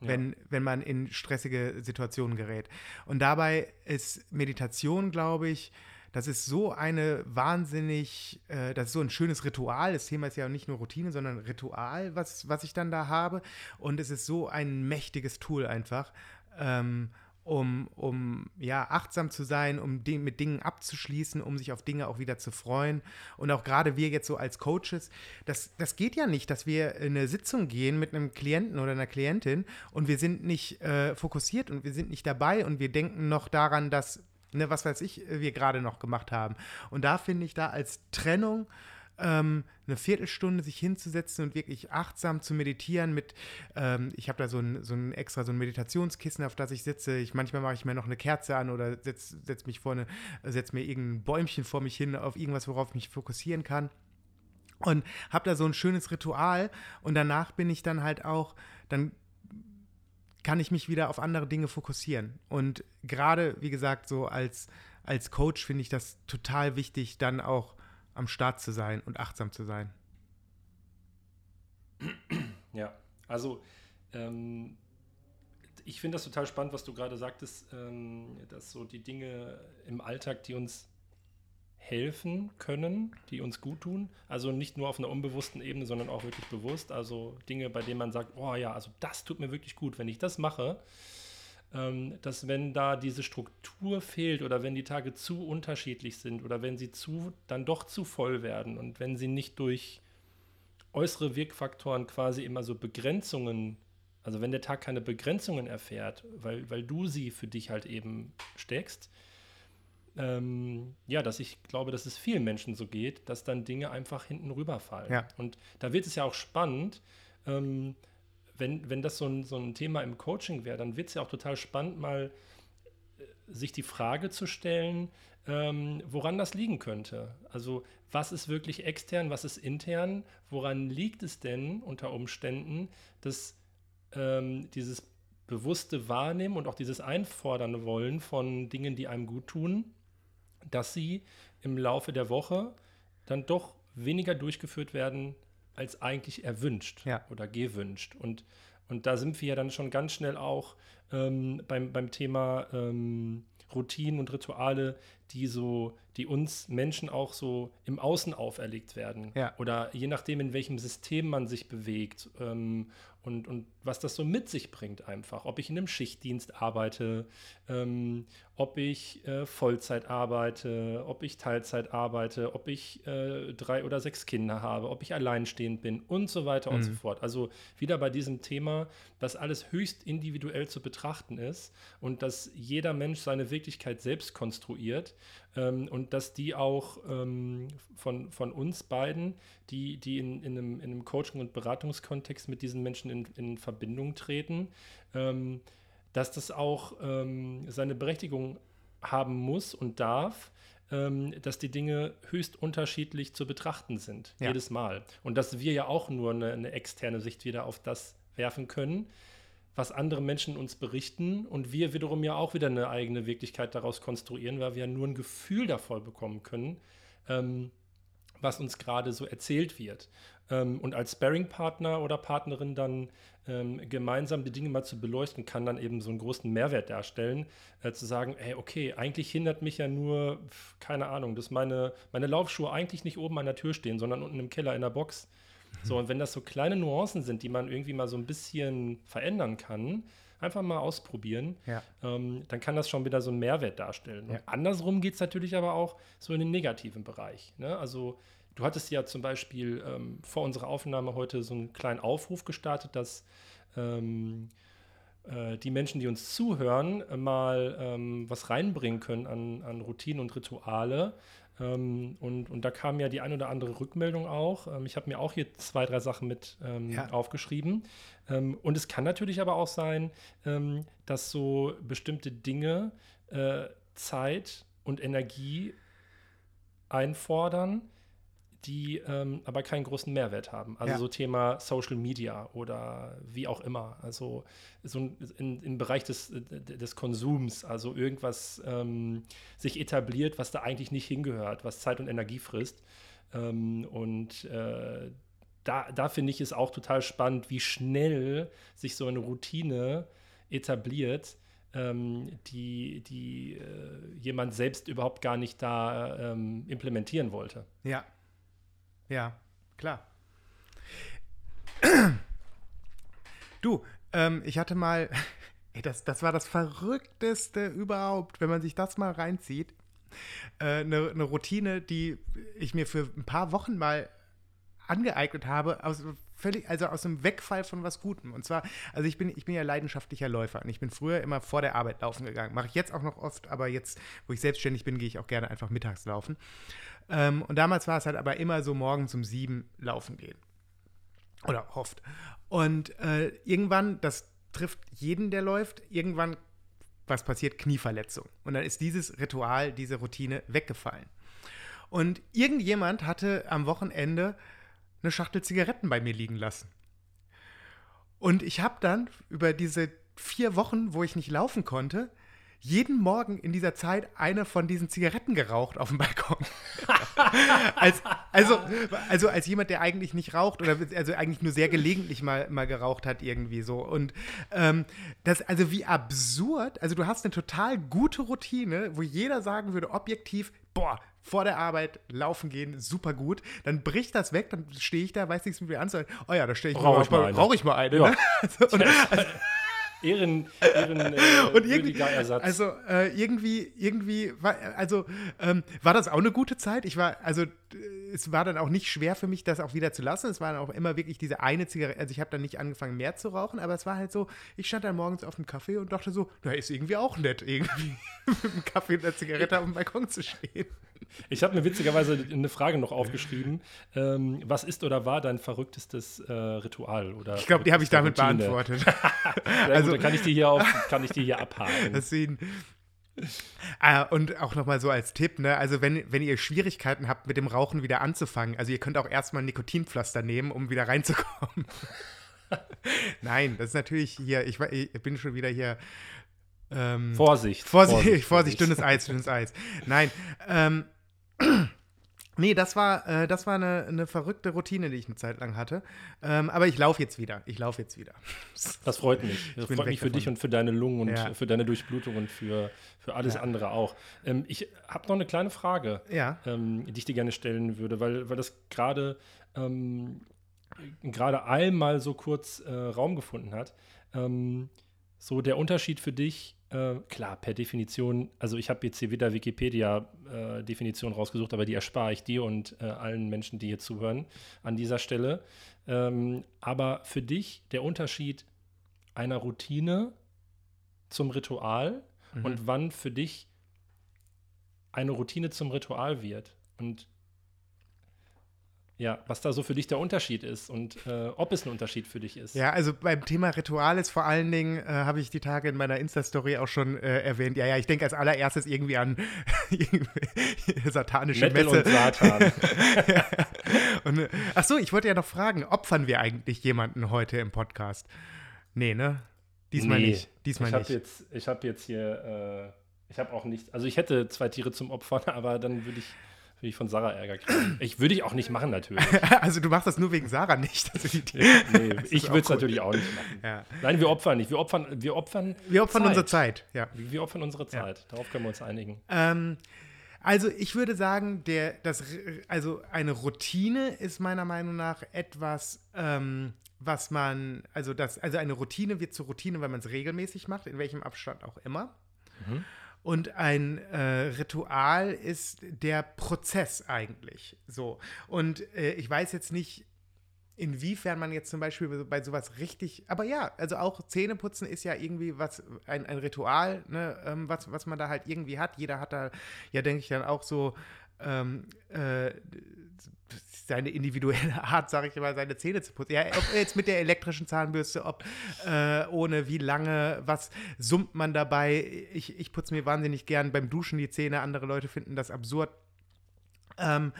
Ja. Wenn, wenn man in stressige Situationen gerät. Und dabei ist Meditation, glaube ich, das ist so eine wahnsinnig, äh, das ist so ein schönes Ritual. Das Thema ist ja nicht nur Routine, sondern Ritual, was, was ich dann da habe. Und es ist so ein mächtiges Tool einfach, ähm, um, um ja, achtsam zu sein, um Ding- mit Dingen abzuschließen, um sich auf Dinge auch wieder zu freuen. Und auch gerade wir jetzt so als Coaches, das, das geht ja nicht, dass wir in eine Sitzung gehen mit einem Klienten oder einer Klientin und wir sind nicht äh, fokussiert und wir sind nicht dabei und wir denken noch daran, dass ne, was weiß ich, wir gerade noch gemacht haben. Und da finde ich da als Trennung ähm, eine Viertelstunde sich hinzusetzen und wirklich achtsam zu meditieren mit, ähm, ich habe da so ein, so ein extra so ein Meditationskissen, auf das ich sitze. Ich, manchmal mache ich mir noch eine Kerze an oder setze setz mich vorne, setze mir irgendein Bäumchen vor mich hin, auf irgendwas, worauf ich mich fokussieren kann. Und habe da so ein schönes Ritual und danach bin ich dann halt auch, dann kann ich mich wieder auf andere Dinge fokussieren. Und gerade, wie gesagt, so als, als Coach finde ich das total wichtig, dann auch am Start zu sein und achtsam zu sein. Ja, also ähm, ich finde das total spannend, was du gerade sagtest, ähm, dass so die Dinge im Alltag, die uns helfen können, die uns gut tun. Also nicht nur auf einer unbewussten Ebene, sondern auch wirklich bewusst. Also Dinge, bei denen man sagt, oh ja, also das tut mir wirklich gut, wenn ich das mache. Ähm, dass wenn da diese Struktur fehlt oder wenn die Tage zu unterschiedlich sind oder wenn sie zu dann doch zu voll werden und wenn sie nicht durch äußere Wirkfaktoren quasi immer so Begrenzungen, also wenn der Tag keine Begrenzungen erfährt, weil, weil du sie für dich halt eben steckst, ähm, ja, dass ich glaube, dass es vielen Menschen so geht, dass dann Dinge einfach hinten rüberfallen. Ja. Und da wird es ja auch spannend, ähm, wenn, wenn das so ein, so ein Thema im Coaching wäre, dann wird es ja auch total spannend, mal äh, sich die Frage zu stellen, ähm, woran das liegen könnte. Also was ist wirklich extern, was ist intern, woran liegt es denn unter Umständen, dass ähm, dieses bewusste Wahrnehmen und auch dieses Einfordern wollen von Dingen, die einem gut tun, dass sie im Laufe der Woche dann doch weniger durchgeführt werden, als eigentlich erwünscht Ja. oder gewünscht. Und, und da sind wir ja dann schon ganz schnell auch ähm, beim, beim Thema ähm, Routinen und Rituale, die so, die uns Menschen auch so im Außen auferlegt werden. Ja. Oder je nachdem, in welchem System man sich bewegt ähm, und, und was das so mit sich bringt einfach. Ob ich in einem Schichtdienst arbeite, ähm, ob ich äh, Vollzeit arbeite, ob ich Teilzeit arbeite, ob ich äh, drei oder sechs Kinder habe, ob ich alleinstehend bin und so weiter und so fort. Also wieder bei diesem Thema, dass alles höchst individuell zu betrachten ist und dass jeder Mensch seine Wirklichkeit selbst konstruiert ähm, und dass die auch ähm, von, von uns beiden, die, die in, in, einem, in einem Coaching- und Beratungskontext mit diesen Menschen in, in Verbindung treten, ähm, dass das auch ähm, seine Berechtigung haben muss und darf, ähm, dass die Dinge höchst unterschiedlich zu betrachten sind, Ja. jedes Mal. Und dass wir ja auch nur eine, eine externe Sicht wieder auf das werfen können, was andere Menschen uns berichten und wir wiederum ja auch wieder eine eigene Wirklichkeit daraus konstruieren, weil wir ja nur ein Gefühl davon bekommen können, ähm, was uns gerade so erzählt wird. Ähm, und als Sparring-Partner oder Partnerin dann ähm, gemeinsam die Dinge mal zu beleuchten, kann dann eben so einen großen Mehrwert darstellen, äh, zu sagen, hey, okay, eigentlich hindert mich ja nur, keine Ahnung, dass meine, meine Laufschuhe eigentlich nicht oben an der Tür stehen, sondern unten im Keller in der Box. So, und wenn das so kleine Nuancen sind, die man irgendwie mal so ein bisschen verändern kann, einfach mal ausprobieren, Ja. ähm, dann kann das schon wieder so einen Mehrwert darstellen. Ja. Und andersrum geht es natürlich aber auch so in den negativen Bereich. Ne? Also du hattest ja zum Beispiel ähm, vor unserer Aufnahme heute so einen kleinen Aufruf gestartet, dass ähm, äh, die Menschen, die uns zuhören, mal ähm, was reinbringen können an, an Routinen und Rituale. Ähm, und, und da kam ja die ein oder andere Rückmeldung auch. Ähm, ich habe mir auch hier zwei, drei Sachen mit ähm, Ja. aufgeschrieben. Ähm, und es kann natürlich aber auch sein, ähm, dass so bestimmte Dinge äh, Zeit und Energie einfordern, die ähm, aber keinen großen Mehrwert haben. Also Ja. so Thema Social Media oder wie auch immer. Also so in, im Bereich des, äh, des Konsums, also irgendwas ähm, sich etabliert, was da eigentlich nicht hingehört, was Zeit und Energie frisst. Ähm, und äh, da, da finde ich es auch total spannend, wie schnell sich so eine Routine etabliert, ähm, die, die äh, jemand selbst überhaupt gar nicht da ähm, implementieren wollte. Ja. Ja, klar. Du, ähm, ich hatte mal, ey, das, das war das Verrückteste überhaupt, wenn man sich das mal reinzieht. Äh, Eine eine Routine, die ich mir für ein paar Wochen mal angeeignet habe, aus völlig, also aus einem Wegfall von was Gutem. Und zwar, also ich bin, ich bin ja leidenschaftlicher Läufer und ich bin früher immer vor der Arbeit laufen gegangen. Mache ich jetzt auch noch oft, aber jetzt, wo ich selbstständig bin, gehe ich auch gerne einfach mittags laufen. Ähm, und damals war es halt aber immer so morgens um sieben laufen gehen. Oder oft. Und äh, irgendwann, das trifft jeden, der läuft, irgendwann, was passiert? Knieverletzung. Und dann ist dieses Ritual, diese Routine weggefallen. Und irgendjemand hatte am Wochenende eine Schachtel Zigaretten bei mir liegen lassen. Und ich habe dann über diese vier Wochen, wo ich nicht laufen konnte, jeden Morgen in dieser Zeit eine von diesen Zigaretten geraucht auf dem Balkon. als, also, also als jemand, der eigentlich nicht raucht oder also eigentlich nur sehr gelegentlich mal, mal geraucht hat irgendwie so. Und ähm, das, also wie absurd, also du hast eine total gute Routine, wo jeder sagen würde, objektiv, boah, vor der Arbeit laufen gehen, super gut. Dann bricht das weg, dann stehe ich da, weiß nichts mit mir anzuhören. Oh ja, da stehe ich Rauch ich mal eine. Rauch ich mal eine. Ja. Ne? Und, also, Ehren, Ehren äh, und irgendwie, Ersatz. also äh, irgendwie, irgendwie, war, also ähm, war das auch eine gute Zeit. Ich war, also es war dann auch nicht schwer für mich, das auch wieder zu lassen. Es war dann auch immer wirklich diese eine Zigarette. Also ich habe dann nicht angefangen, mehr zu rauchen, aber es war halt so, ich stand dann morgens auf dem Kaffee und dachte so, na, ist irgendwie auch nett, irgendwie mit einem Kaffee und einer Zigarette auf dem Balkon zu stehen. Ich habe mir witzigerweise eine Frage noch aufgeschrieben. Ähm, was ist oder war dein verrücktestes äh, Ritual? Oder ich glaube, die habe ich damit Routine? beantwortet. also, gut, dann kann ich die hier, auf, kann ich die hier abhaken. Deswegen. Ah, und auch nochmal so als Tipp, ne? Also wenn, wenn ihr Schwierigkeiten habt, mit dem Rauchen wieder anzufangen, also ihr könnt auch erstmal ein Nikotinpflaster nehmen, um wieder reinzukommen. Nein, das ist natürlich hier, ich, ich bin schon wieder hier. Ähm, Vorsicht, Vorsicht. Vorsicht, Vorsicht, dünnes Eis, dünnes Eis. Nein, ähm, Nee, das war, äh, das war eine, eine, verrückte Routine, die ich eine Zeit lang hatte. Ähm, aber ich laufe jetzt wieder. Ich laufe jetzt wieder. Das freut mich. Das freut mich für davon. dich und für deine Lungen und ja. für deine Durchblutung und für, für alles ja. andere auch. Ähm, ich habe noch eine kleine Frage, ja. ähm, die ich dir gerne stellen würde, weil, weil das gerade ähm, gerade einmal so kurz äh, Raum gefunden hat. Ähm, so der Unterschied für dich äh, klar, per Definition, also ich habe jetzt hier wieder Wikipedia-Definition äh, rausgesucht, aber die erspare ich dir und äh, allen Menschen, die hier zuhören, an dieser Stelle. Ähm, aber für dich der Unterschied einer Routine zum Ritual mhm. und wann für dich eine Routine zum Ritual wird. Und ja, was da so für dich der Unterschied ist und äh, ob es ein Unterschied für dich ist. Ja, also beim Thema Ritual ist vor allen Dingen, äh, habe ich die Tage in meiner Insta-Story auch schon äh, erwähnt, ja, ja, ich denke als allererstes irgendwie an satanische Metal Messe. und Satan. ja. und, äh, ach so, ich wollte ja noch fragen, opfern wir eigentlich jemanden heute im Podcast? Nee, ne? Diesmal nee. nicht. Diesmal ich nicht. Jetzt, ich habe jetzt hier, äh, ich habe auch nicht, also ich hätte zwei Tiere zum Opfern, aber dann würde ich würde ich von Sarah Ärger kriegen. Ich würde ich auch nicht machen, natürlich. also du machst das nur wegen Sarah nicht. Also die, nee, ich würde es natürlich auch nicht machen. Ja. Nein, wir opfern nicht. Wir opfern, wir opfern, wir opfern Zeit. unsere Zeit. Ja. Wir opfern unsere Zeit. Ja. Darauf können wir uns einigen. Ähm, also ich würde sagen, der, das, also eine Routine ist meiner Meinung nach etwas, ähm, was man, also das, also eine Routine wird zur Routine, wenn man es regelmäßig macht, in welchem Abstand auch immer. Mhm. Und ein äh, Ritual ist der Prozess eigentlich. So. Und äh, ich weiß jetzt nicht, inwiefern man jetzt zum Beispiel bei sowas richtig, aber ja, also auch Zähneputzen ist ja irgendwie was, ein, ein Ritual, ne, ähm, was, was man da halt irgendwie hat. Jeder hat da, ja, denke ich dann auch so, ähm, äh, seine individuelle Art, sage ich mal, seine Zähne zu putzen. Ja, ob jetzt mit der elektrischen Zahnbürste, ob äh, ohne, wie lange, was summt man dabei. Ich, ich putze mir wahnsinnig gern beim Duschen die Zähne, andere Leute finden das absurd. Ähm,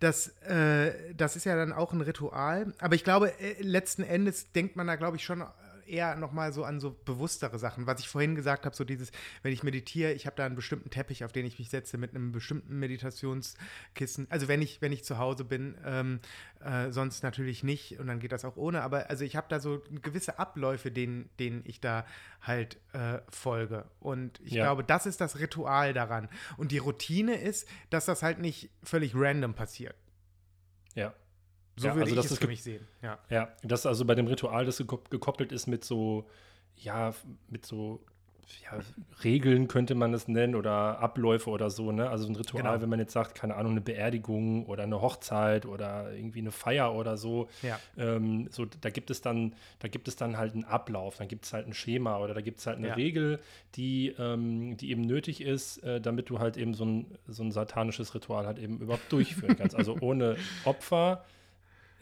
das, äh, das ist ja dann auch ein Ritual. Aber ich glaube, äh, letzten Endes denkt man da, glaube ich, schon eher nochmal so an so bewusstere Sachen. Was ich vorhin gesagt habe, so dieses, wenn ich meditiere, ich habe da einen bestimmten Teppich, auf den ich mich setze, mit einem bestimmten Meditationskissen. Also wenn ich, wenn ich zu Hause bin, ähm, äh, sonst natürlich nicht und dann geht das auch ohne. Aber also ich habe da so gewisse Abläufe, denen, denen ich da halt äh, folge. Und ich ja. glaube, das ist das Ritual daran. Und die Routine ist, dass das halt nicht völlig random passiert. Ja. So ja, würde also ich es für mich sehen. Ja. ja, das also bei dem Ritual, das gekoppelt ist mit so, ja, mit so ja, Regeln könnte man es nennen oder Abläufe oder so, ne? Also ein Ritual, genau. wenn man jetzt sagt, keine Ahnung, eine Beerdigung oder eine Hochzeit oder irgendwie eine Feier oder so, ja. ähm, so da gibt es dann, da gibt es dann halt einen Ablauf, dann gibt es halt ein Schema oder da gibt es halt eine ja. Regel, die, ähm, die eben nötig ist, äh, damit du halt eben so ein, so ein satanisches Ritual halt eben überhaupt durchführen kannst. Also ohne Opfer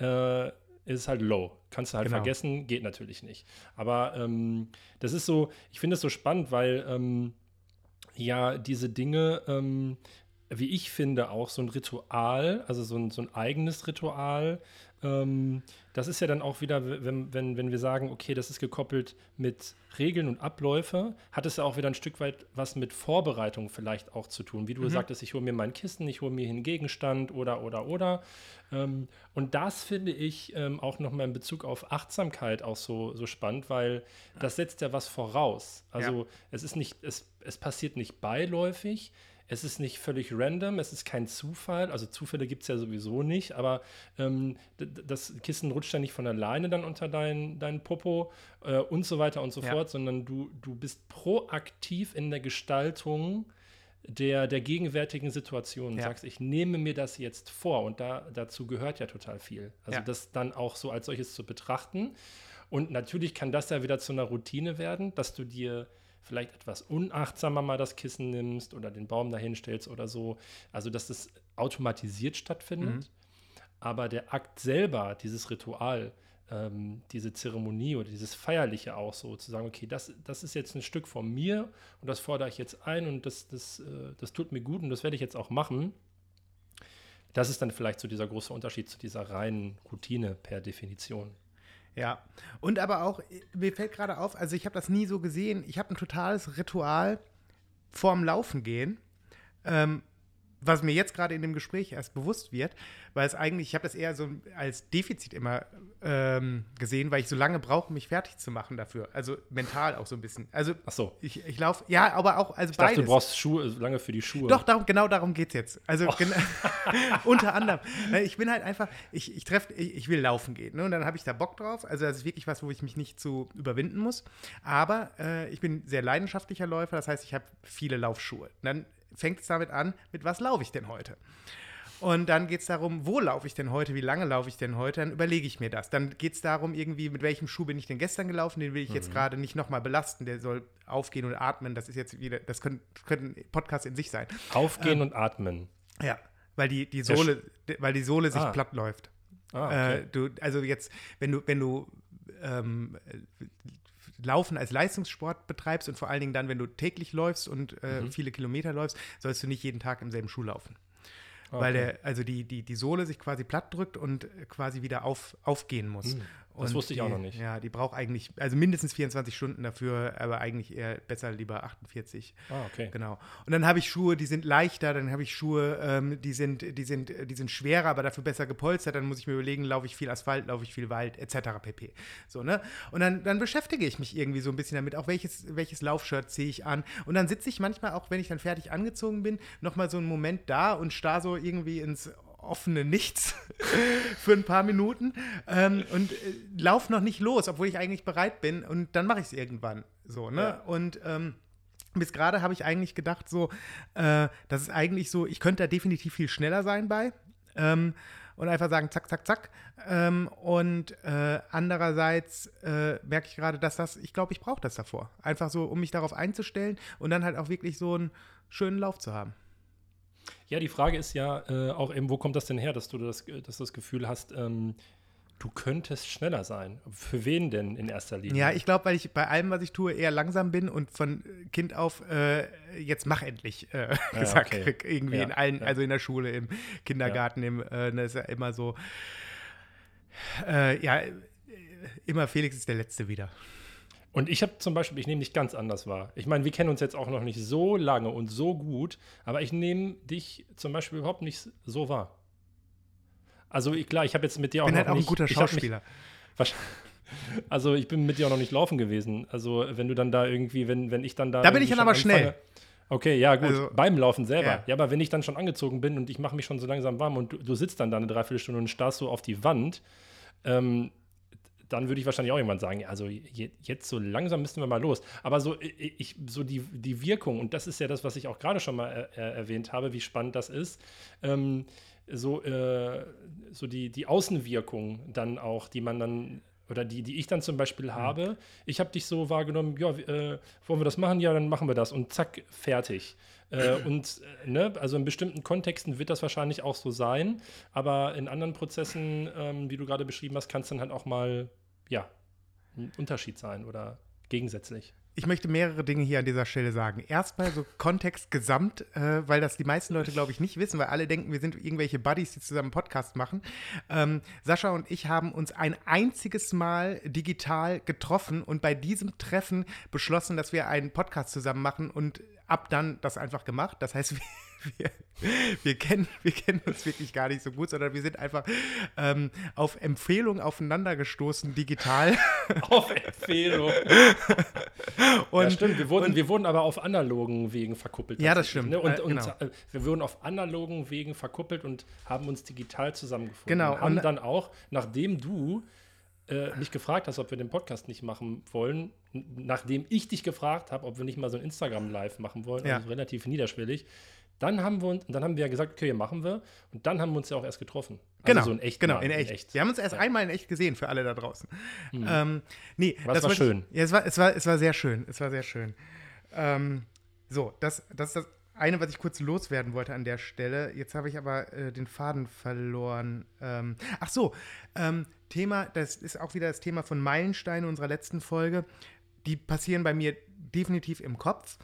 äh, ist halt low. Kannst du halt genau. vergessen, geht natürlich nicht. Aber ähm, das ist so, ich finde es so spannend, weil ähm, ja diese Dinge, ähm, wie ich finde, auch so ein Ritual, also so ein, so ein eigenes Ritual, ähm, das ist ja dann auch wieder, wenn, wenn, wenn wir sagen, okay, das ist gekoppelt mit Regeln und Abläufe, hat es ja auch wieder ein Stück weit was mit Vorbereitung vielleicht auch zu tun. Wie du mhm. sagtest, ich hole mir mein Kissen, ich hole mir einen Gegenstand oder, oder, oder. Ähm, und das finde ich ähm, auch nochmal in Bezug auf Achtsamkeit auch so, so spannend, weil das setzt ja was voraus. Also ja. es ist nicht, es, es passiert nicht beiläufig, es ist nicht völlig random, es ist kein Zufall. Also Zufälle gibt es ja sowieso nicht, aber ähm, das Kissen rutscht ja nicht von alleine dann unter deinen dein Popo äh, und so weiter und so ja. fort, sondern du, du bist proaktiv in der Gestaltung der, der gegenwärtigen Situation. Ja. Sagst, ich nehme mir das jetzt vor und da, dazu gehört ja total viel. Also ja. das dann auch so als solches zu betrachten. Und natürlich kann das ja wieder zu einer Routine werden, dass du dir vielleicht etwas unachtsamer mal das Kissen nimmst oder den Baum dahin stellst oder so. Also, dass das automatisiert stattfindet. Mhm. Aber der Akt selber, dieses Ritual, ähm, diese Zeremonie oder dieses Feierliche auch so, zu sagen, okay, das, das ist jetzt ein Stück von mir und das fordere ich jetzt ein und das, das, äh, das tut mir gut und das werde ich jetzt auch machen. Das ist dann vielleicht so dieser große Unterschied zu dieser reinen Routine per Definition. Ja, und aber auch, mir fällt gerade auf, also ich habe das nie so gesehen, ich habe ein totales Ritual vorm Laufen gehen, ähm, was mir jetzt gerade in dem Gespräch erst bewusst wird, weil es eigentlich, ich habe das eher so als Defizit immer ähm, gesehen, weil ich so lange brauche, mich fertig zu machen dafür. Also mental auch so ein bisschen. Also Ach so. ich, ich laufe, ja, aber auch, also ich beides. Dachte, du brauchst Schuhe, lange für die Schuhe. Doch, darum, genau darum geht es jetzt. Also oh. unter anderem. Ich bin halt einfach, ich, ich treffe, ich, ich, will laufen gehen. Ne? Und dann habe ich da Bock drauf. Also das ist wirklich was, wo ich mich nicht zu überwinden muss. Aber äh, ich bin sehr leidenschaftlicher Läufer, das heißt, ich habe viele Laufschuhe. Dann fängt es damit an, mit was laufe ich denn heute? Und dann geht es darum, wo laufe ich denn heute, wie lange laufe ich denn heute, dann überlege ich mir das. Dann geht es darum, irgendwie, mit welchem Schuh bin ich denn gestern gelaufen, den will ich mhm. jetzt gerade nicht nochmal belasten, der soll aufgehen und atmen. Das ist jetzt wieder, das könnte könnt ein Podcast in sich sein. Aufgehen ähm, und atmen. Ja, weil die, die Sohle, weil die Sohle sich ah. platt läuft. Ah, okay. äh, du, also jetzt, wenn du, wenn du ähm, Laufen als Leistungssport betreibst und vor allen Dingen dann, wenn du täglich läufst und äh, mhm. viele Kilometer läufst, sollst du nicht jeden Tag im selben Schuh laufen. Okay. Weil der, also die, die, die Sohle sich quasi platt drückt und quasi wieder auf, aufgehen muss. Mhm. Das und wusste ich die, auch noch nicht. Ja, die braucht eigentlich, also mindestens 24 Stunden dafür, aber eigentlich eher besser lieber 48. Ah, okay. Genau. Und dann habe ich Schuhe, die sind leichter, dann habe ich Schuhe, ähm, die, sind, die, sind, die sind schwerer, aber dafür besser gepolstert. Dann muss ich mir überlegen, laufe ich viel Asphalt, laufe ich viel Wald, etc. pp. So, ne? Und dann, dann beschäftige ich mich irgendwie so ein bisschen damit, auch welches, welches Laufshirt ziehe ich an. Und dann sitze ich manchmal, auch wenn ich dann fertig angezogen bin, nochmal so einen Moment da und starr so irgendwie ins offene Nichts für ein paar Minuten ähm, und äh, lauf noch nicht los, obwohl ich eigentlich bereit bin und dann mache ich es irgendwann. So, ne? Ja. Und ähm, bis gerade habe ich eigentlich gedacht, so, äh, das ist eigentlich so, ich könnte da definitiv viel schneller sein bei. Ähm, und einfach sagen, zack, zack, zack. Ähm, und äh, andererseits äh, merke ich gerade, dass das, ich glaube, ich brauche das davor. Einfach so, um mich darauf einzustellen und dann halt auch wirklich so einen schönen Lauf zu haben. Ja, die Frage ist ja äh, auch eben, wo kommt das denn her, dass du das, dass du das Gefühl hast, ähm, du könntest schneller sein. Für wen denn in erster Linie? Ja, ich glaube, weil ich bei allem, was ich tue, eher langsam bin und von Kind auf äh, jetzt mach endlich äh, ja, gesagt okay. irgendwie ja, in allen, ja. also in der Schule, im Kindergarten, im, äh, das ist ja immer so. Äh, ja, immer Felix ist der Letzte wieder. Und ich habe zum Beispiel, ich nehme dich ganz anders wahr. Ich meine, wir kennen uns jetzt auch noch nicht so lange und so gut, aber ich nehme dich zum Beispiel überhaupt nicht so wahr. Also ich, klar, ich habe jetzt mit dir auch bin noch halt auch nicht, ein guter Schauspieler. Mich, also ich bin mit dir auch noch nicht laufen gewesen. Also wenn du dann da irgendwie, wenn, wenn ich dann da. Da bin ich dann aber anfange, schnell. Okay, ja, gut. Also, Beim Laufen selber. Ja. ja. aber wenn ich dann schon angezogen bin und ich mache mich schon so langsam warm und du, du, sitzt dann da eine Dreiviertelstunde und starrst so auf die Wand, ähm, dann würde ich wahrscheinlich auch irgendwann sagen, also jetzt so langsam müssten wir mal los. Aber so, ich, so die, die Wirkung, und das ist ja das, was ich auch gerade schon mal äh, erwähnt habe, wie spannend das ist, ähm, so, äh, so die, die Außenwirkung dann auch, die man dann oder die, die ich dann zum Beispiel mhm. habe. Ich habe dich so wahrgenommen, ja, äh, wollen wir das machen? Ja, dann machen wir das und zack, fertig. Äh, und äh, ne, also in bestimmten Kontexten wird das wahrscheinlich auch so sein, aber in anderen Prozessen, ähm, wie du gerade beschrieben hast, kann es dann halt auch mal ja, ein Unterschied sein oder gegensätzlich. ich möchte mehrere Dinge hier an dieser Stelle sagen. Erstmal so Kontext gesamt, äh, weil das die meisten Leute, glaube ich, nicht wissen, weil alle denken, wir sind irgendwelche Buddies, die zusammen einen Podcast machen. Ähm, Sascha und ich haben uns ein einziges Mal digital getroffen und bei diesem Treffen beschlossen, dass wir einen Podcast zusammen machen und ab dann das einfach gemacht. Das heißt, wir wir, wir, kennen, wir kennen uns wirklich gar nicht so gut, sondern wir sind einfach ähm, auf Empfehlung aufeinander gestoßen, digital. Auf Empfehlung. und, ja, stimmt. Wir wurden, und, wir wurden aber auf analogen Wegen verkuppelt. Ja, das stimmt. Ne? Und, äh, genau. und, wir wurden auf analogen Wegen verkuppelt und haben uns digital zusammengefunden. Genau. Und haben dann auch, nachdem du äh, mich gefragt hast, ob wir den Podcast nicht machen wollen, nachdem ich dich gefragt habe, ob wir nicht mal so ein Instagram-Live machen wollen, ja. also relativ niederschwellig, dann haben wir uns, dann haben wir ja gesagt, okay, machen wir. Und dann haben wir uns ja auch erst getroffen. Also genau, so in echt. Genau, in echt. in echt. Wir haben uns erst ja. einmal in echt gesehen für alle da draußen. Mhm. Ähm, nee, Was das war schön. Ich, ja, es war, es, war, es war sehr schön. Es war sehr schön. Ähm, so, das, das ist das eine, was ich kurz loswerden wollte an der Stelle. Jetzt habe ich aber äh, den Faden verloren. Ähm, ach so, ähm, Thema, das ist auch wieder das Thema von Meilensteinen unserer letzten Folge. Die passieren bei mir definitiv im Kopf.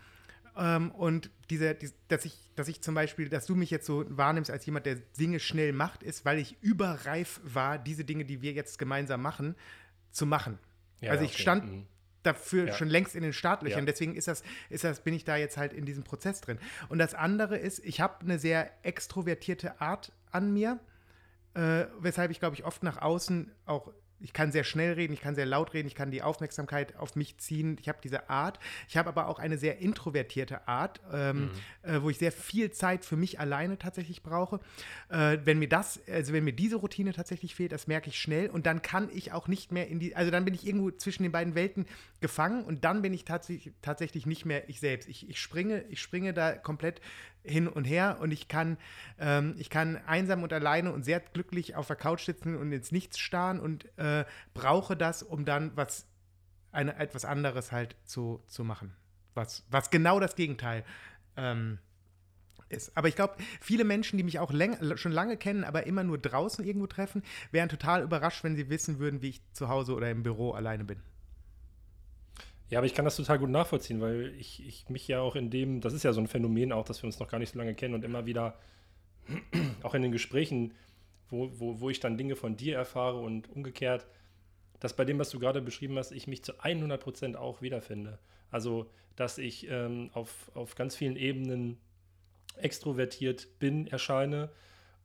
Ähm, und diese, die, dass ich, dass ich zum Beispiel, dass du mich jetzt so wahrnimmst als jemand, der Dinge schnell macht, ist, weil ich überreif war, diese Dinge, die wir jetzt gemeinsam machen, zu machen. Ja, also ich okay. stand mhm. dafür ja. schon längst in den Startlöchern. Ja. Deswegen ist das, ist das, bin ich da jetzt halt in diesem Prozess drin. Und das andere ist, ich habe eine sehr extrovertierte Art an mir, äh, weshalb ich, glaube ich, oft nach außen auch ich kann sehr schnell reden, ich kann sehr laut reden, ich kann die Aufmerksamkeit auf mich ziehen. Ich habe diese Art. Ich habe aber auch eine sehr introvertierte Art, ähm, mhm. äh, wo ich sehr viel Zeit für mich alleine tatsächlich brauche. Äh, wenn mir das, also wenn mir diese Routine tatsächlich fehlt, das merke ich schnell und dann kann ich auch nicht mehr in die, also dann bin ich irgendwo zwischen den beiden Welten gefangen und dann bin ich tatsächlich, tatsächlich nicht mehr ich selbst. Ich, ich springe, ich springe da komplett hin und her und ich kann, ähm, ich kann einsam und alleine und sehr glücklich auf der Couch sitzen und ins Nichts starren und äh, brauche das, um dann was, eine, etwas anderes halt zu, zu machen. Was, was genau das Gegenteil ähm, ist. Aber ich glaube, viele Menschen, die mich auch schon lange kennen, aber immer nur draußen irgendwo treffen, wären total überrascht, wenn sie wissen würden, wie ich zu Hause oder im Büro alleine bin. Ja, aber ich kann das total gut nachvollziehen, weil ich, ich mich ja auch in dem, das ist ja so ein Phänomen auch, dass wir uns noch gar nicht so lange kennen und immer wieder, auch in den Gesprächen, wo, wo, wo ich dann Dinge von dir erfahre und umgekehrt, dass bei dem, was du gerade beschrieben hast, ich mich zu 100 Prozent auch wiederfinde. Also, dass ich ähm, auf, auf ganz vielen Ebenen extrovertiert bin, erscheine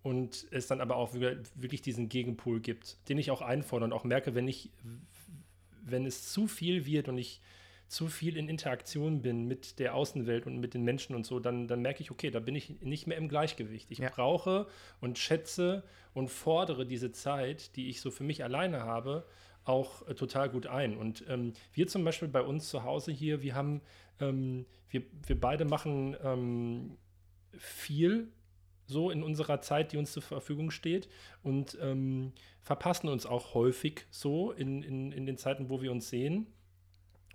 und es dann aber auch wirklich diesen Gegenpol gibt, den ich auch einfordere und auch merke, wenn ich, wenn es zu viel wird und ich zu viel in Interaktion bin mit der Außenwelt und mit den Menschen und so, dann, dann merke ich, okay, da bin ich nicht mehr im Gleichgewicht. Ich ja. brauche und schätze und fordere diese Zeit, die ich so für mich alleine habe, auch äh, total gut ein. Und ähm, wir zum Beispiel bei uns zu Hause hier, wir haben, ähm, wir, wir beide machen ähm, viel so in unserer Zeit, die uns zur Verfügung steht und ähm, verpassen uns auch häufig so in, in, in den Zeiten, wo wir uns sehen.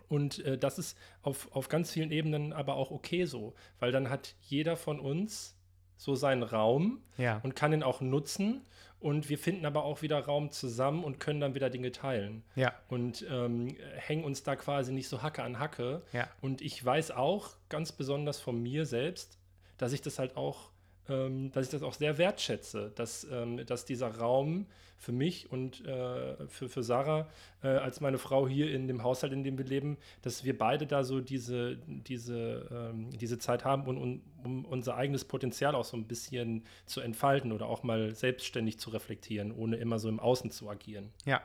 Und äh, das ist auf, auf ganz vielen Ebenen aber auch okay so, weil dann hat jeder von uns so seinen Raum ja. und kann ihn auch nutzen. Und wir finden aber auch wieder Raum zusammen und können dann wieder Dinge teilen. Ja. Und ähm, hängen uns da quasi nicht so Hacke an Hacke. Ja. Und ich weiß auch ganz besonders von mir selbst, dass ich das halt auch ähm, dass ich das auch sehr wertschätze, dass, ähm, dass dieser Raum für mich und äh, für, für Sarah äh, als meine Frau hier in dem Haushalt, in dem wir leben, dass wir beide da so diese, diese, ähm, diese Zeit haben, und, um unser eigenes Potenzial auch so ein bisschen zu entfalten oder auch mal selbstständig zu reflektieren, ohne immer so im Außen zu agieren. Ja,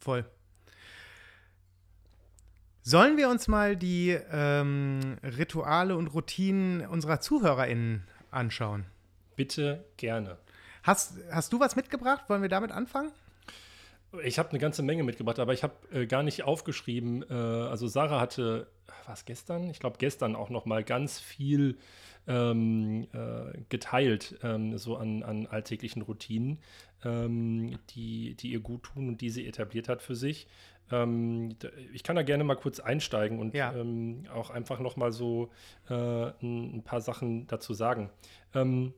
voll. Sollen wir uns mal die ähm, Rituale und Routinen unserer ZuhörerInnen anschauen. Bitte gerne. Hast, hast du was mitgebracht? Wollen wir damit anfangen? Ich habe eine ganze Menge mitgebracht, aber ich habe äh, gar nicht aufgeschrieben. Äh, also Sarah hatte, was gestern? Ich glaube gestern auch noch mal ganz viel ähm, äh, geteilt, ähm, so an, an alltäglichen Routinen, ähm, die, die ihr gut tun und die sie etabliert hat für sich. Ähm, ich kann da gerne mal kurz einsteigen und ja. ähm, auch einfach noch mal so äh, ein, ein, paar Sachen dazu sagen. Ähm,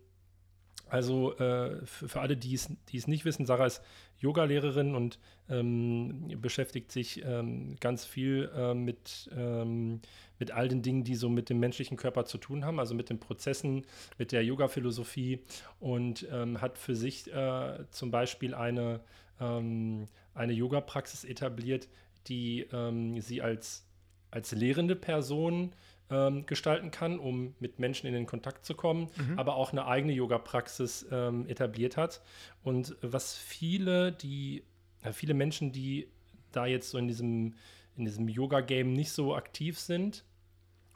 Also äh, für, für, alle, die es, die es nicht wissen, Sarah ist Yogalehrerin und ähm, beschäftigt sich ähm, ganz viel äh, mit, ähm, mit all den Dingen, die so mit dem menschlichen Körper zu tun haben, also mit den Prozessen, mit der Yoga-Philosophie und ähm, hat für sich äh, zum Beispiel eine, ähm, eine Yoga-Praxis etabliert, die ähm, sie als, als lehrende Person ähm, gestalten kann, um mit Menschen in den Kontakt zu kommen, mhm. aber auch eine eigene Yoga-Praxis ähm, etabliert hat. Und was viele, die, äh, viele Menschen, die da jetzt so in diesem, in diesem Yoga-Game nicht so aktiv sind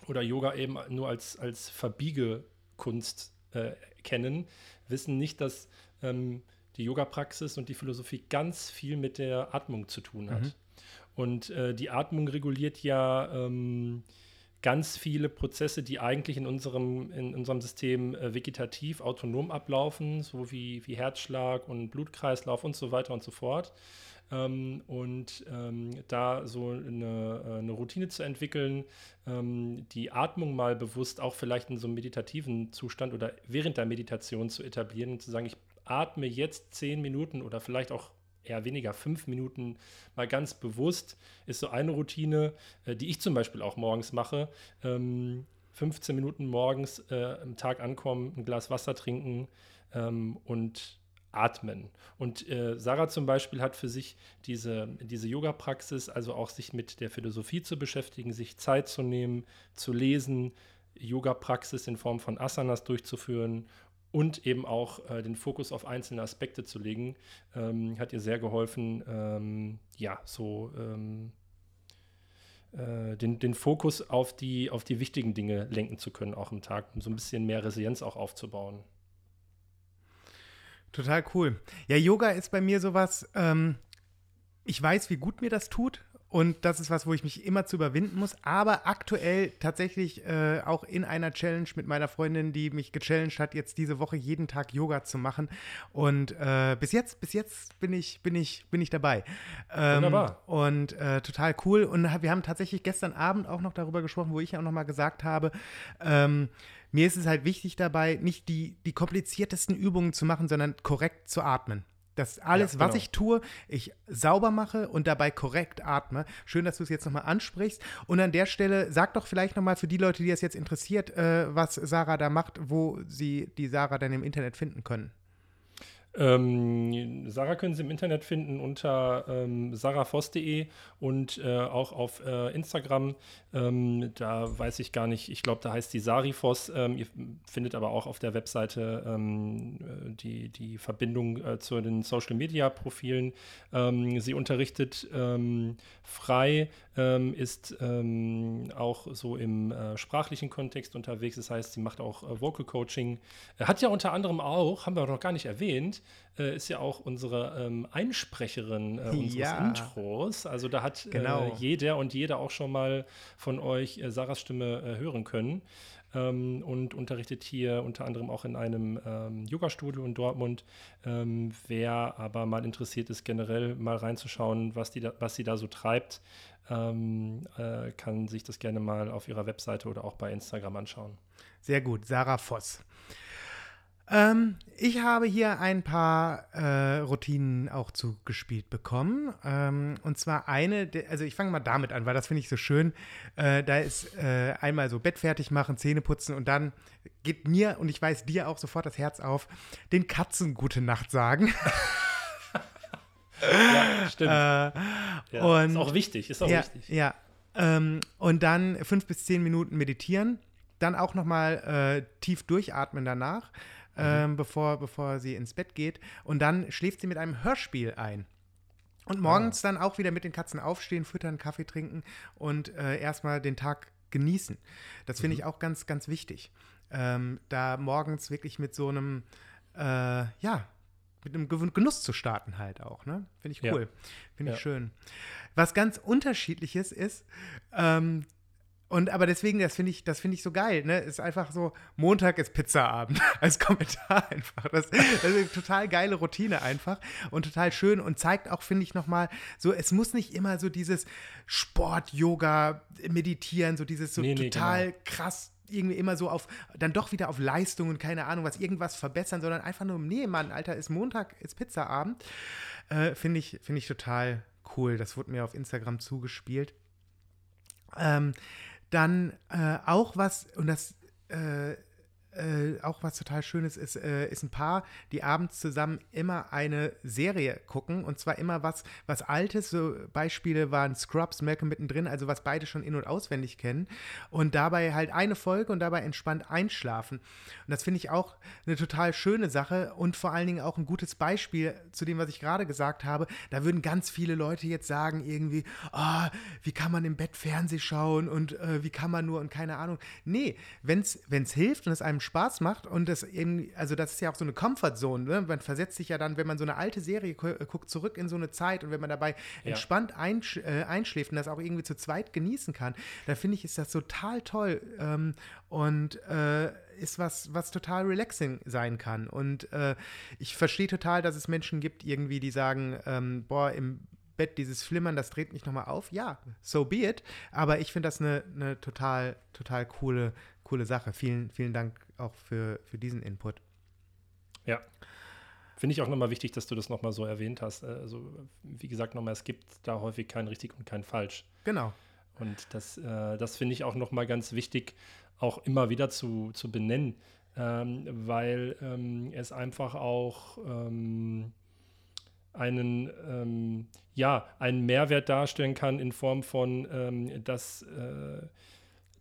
oder Yoga eben nur als, als Verbiegekunst äh, kennen, wissen nicht, dass ähm, die Yoga-Praxis und die Philosophie ganz viel mit der Atmung zu tun hat. Mhm. Und äh, die Atmung reguliert ja ähm, ganz viele Prozesse, die eigentlich in unserem, in unserem System äh, vegetativ autonom ablaufen, so wie, wie Herzschlag und Blutkreislauf und so weiter und so fort. Ähm, und ähm, da so eine, äh, eine, Routine zu entwickeln, ähm, die Atmung mal bewusst auch vielleicht in so einem meditativen Zustand oder während der Meditation zu etablieren und zu sagen, ich atme jetzt zehn Minuten oder vielleicht auch eher weniger, fünf Minuten mal ganz bewusst, ist so eine Routine, äh, die ich zum Beispiel auch morgens mache. Ähm, 15 Minuten morgens äh, am Tag ankommen, ein Glas Wasser trinken ähm, und atmen. Und äh, Sarah zum Beispiel hat für sich diese, diese Yoga-Praxis, also auch sich mit der Philosophie zu beschäftigen, sich Zeit zu nehmen, zu lesen, Yoga-Praxis in Form von Asanas durchzuführen und eben auch äh, den Fokus auf einzelne Aspekte zu legen, ähm, hat ihr sehr geholfen, ähm, ja, so ähm, äh, den, den Fokus auf die, auf die wichtigen Dinge lenken zu können, auch im Tag, um so ein bisschen mehr Resilienz auch aufzubauen. Total cool. Ja, Yoga ist bei mir sowas, ähm, ich weiß, wie gut mir das tut und das ist was, wo ich mich immer zu überwinden muss. Aber aktuell tatsächlich äh, auch in einer Challenge mit meiner Freundin, die mich gechallenged hat, jetzt diese Woche jeden Tag Yoga zu machen. Und äh, bis jetzt, bis jetzt bin ich, bin ich, bin ich dabei. Ähm, Wunderbar. Und äh, total cool. Und wir haben tatsächlich gestern Abend auch noch darüber gesprochen, wo ich auch noch mal gesagt habe, ähm, mir ist es halt wichtig dabei, nicht die, die kompliziertesten Übungen zu machen, sondern korrekt zu atmen. Dass alles, ja, genau. was ich tue, ich sauber mache und dabei korrekt atme. Schön, dass du es jetzt nochmal ansprichst. Und an der Stelle sag doch vielleicht nochmal für die Leute, die das jetzt interessiert, äh, was Sarah da macht, wo sie die Sarah dann im Internet finden können. Ähm, Sarah können Sie im Internet finden unter ähm, sarahvoss.de und äh, auch auf äh, Instagram. Ähm, da weiß ich gar nicht, ich glaube, da heißt die Sarifoss. Ähm, ihr findet aber auch auf der Webseite ähm, äh, die, die Verbindung äh, zu den Social Media Profilen. Ähm, sie unterrichtet frei, ist auch so im äh, sprachlichen Kontext unterwegs. Das heißt, sie macht auch äh, Vocal Coaching. hat ja unter anderem auch, haben wir noch gar nicht erwähnt, äh, ist ja auch unsere ähm, Einsprecherin äh, unseres ja. Intros. Also da hat äh, genau. äh, jeder und jeder auch schon mal von euch äh, Sarahs Stimme äh, hören können. Ähm, und unterrichtet hier unter anderem auch in einem ähm, Yoga-Studio in Dortmund. Ähm, wer aber mal interessiert ist, generell mal reinzuschauen, was, die da, was sie da so treibt, ähm, kann sich das gerne mal auf ihrer Webseite oder auch bei Instagram anschauen. Sehr gut, Sarah Voss. Ähm, ich habe hier ein paar äh, Routinen auch zugespielt bekommen. Ähm, und zwar eine, also ich fange mal damit an, weil das finde ich so schön. Äh, da ist äh, einmal so Bett fertig machen, Zähne putzen und dann geht mir und ich weiß dir auch sofort das Herz auf, den Katzen gute Nacht sagen. ja, stimmt. Äh, ja, und, ist auch wichtig, ist auch ja, wichtig. Ja. Ähm, und dann fünf bis zehn Minuten meditieren. Dann auch nochmal äh, tief durchatmen danach mhm. ähm, bevor, bevor sie ins Bett geht. Und dann schläft sie mit einem Hörspiel ein. Und morgens ah. dann auch wieder mit den Katzen aufstehen, füttern, Kaffee trinken und äh, erstmal den Tag genießen. Das finde mhm. ich auch ganz, ganz wichtig. Ähm, da morgens wirklich mit so einem, äh, ja, mit einem Genuss zu starten halt auch, ne? Finde ich cool. Ja. Finde ich ja. schön. Was ganz unterschiedliches ist, ähm, und aber deswegen, das finde ich, das finde ich so geil, ne? Ist einfach so, Montag ist Pizzaabend als Kommentar einfach. Das, das, ist eine total geile Routine einfach und total schön und zeigt auch, finde ich, nochmal, so, es muss nicht immer so dieses Sport, Yoga, Meditieren, so dieses so nee, total nee, genau. krass irgendwie immer so auf, dann doch wieder auf Leistung und keine Ahnung, was irgendwas verbessern, sondern einfach nur, nee, Mann, Alter, ist Montag, ist Pizzaabend. Äh, Finde ich, find ich total cool. Das wurde mir auf Instagram zugespielt. Ähm, dann äh, auch was, und das äh, äh, auch was total Schönes ist, äh, ist ein Paar, die abends zusammen immer eine Serie gucken und zwar immer was, was Altes. So Beispiele waren Scrubs, Malcolm mittendrin, also was beide schon in- und auswendig kennen und dabei halt eine Folge und dabei entspannt einschlafen. Und das finde ich auch eine total schöne Sache und vor allen Dingen auch ein gutes Beispiel zu dem, was ich gerade gesagt habe. Da würden ganz viele Leute jetzt sagen irgendwie, oh, wie kann man im Bett Fernseh schauen und äh, wie kann man nur und keine Ahnung. Nee, wenn es hilft und es einem Spaß macht und das eben, also das ist ja auch so eine Comfortzone, ne? man versetzt sich ja dann, wenn man so eine alte Serie gu guckt, zurück in so eine Zeit und wenn man dabei ja. entspannt einsch äh, einschläft und das auch irgendwie zu zweit genießen kann, da finde ich, ist das total toll ähm, und äh, ist was, was total relaxing sein kann und äh, ich verstehe total, dass es Menschen gibt irgendwie, die sagen, ähm, boah, im Bett dieses Flimmern, das dreht mich nochmal auf. Ja, so be it. Aber ich finde das eine, eine total, total coole, coole Sache. Vielen, vielen Dank auch für, für diesen Input. Ja. Finde ich auch nochmal wichtig, dass du das nochmal so erwähnt hast. Also, wie gesagt, nochmal, es gibt da häufig kein richtig und kein falsch. Genau. Und das, äh, das finde ich auch nochmal ganz wichtig, auch immer wieder zu, zu benennen, ähm, weil ähm, es einfach auch ähm, einen, ähm, ja, einen Mehrwert darstellen kann in Form von, ähm, dass äh,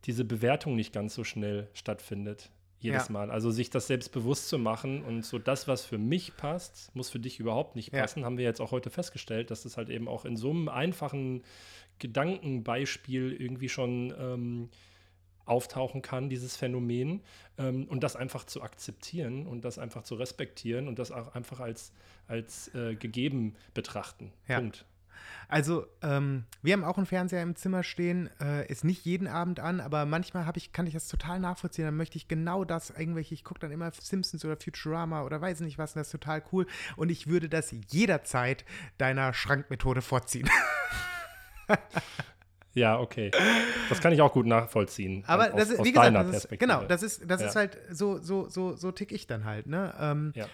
diese Bewertung nicht ganz so schnell stattfindet. Jedes ja. Mal. Also sich das selbst bewusst zu machen und so das, was für mich passt, muss für dich überhaupt nicht passen, ja. haben wir jetzt auch heute festgestellt, dass das halt eben auch in so einem einfachen Gedankenbeispiel irgendwie schon ähm, auftauchen kann, dieses Phänomen, ähm, und das einfach zu akzeptieren und das einfach zu respektieren und das auch einfach als, als äh, gegeben betrachten. Ja. Punkt. Also, ähm, wir haben auch einen Fernseher im Zimmer stehen, äh, ist nicht jeden Abend an, aber manchmal ich, kann ich das total nachvollziehen. Dann möchte ich genau das, irgendwelche, ich gucke dann immer Simpsons oder Futurama oder weiß nicht was, und das ist total cool. Und ich würde das jederzeit deiner Schrankmethode vorziehen. Ja, okay. Das kann ich auch gut nachvollziehen. Aber aus, das ist, wie gesagt, das ist, genau, das ist, das ja. ist halt so, so, so, so tick ich dann halt, ne? Ähm, ja.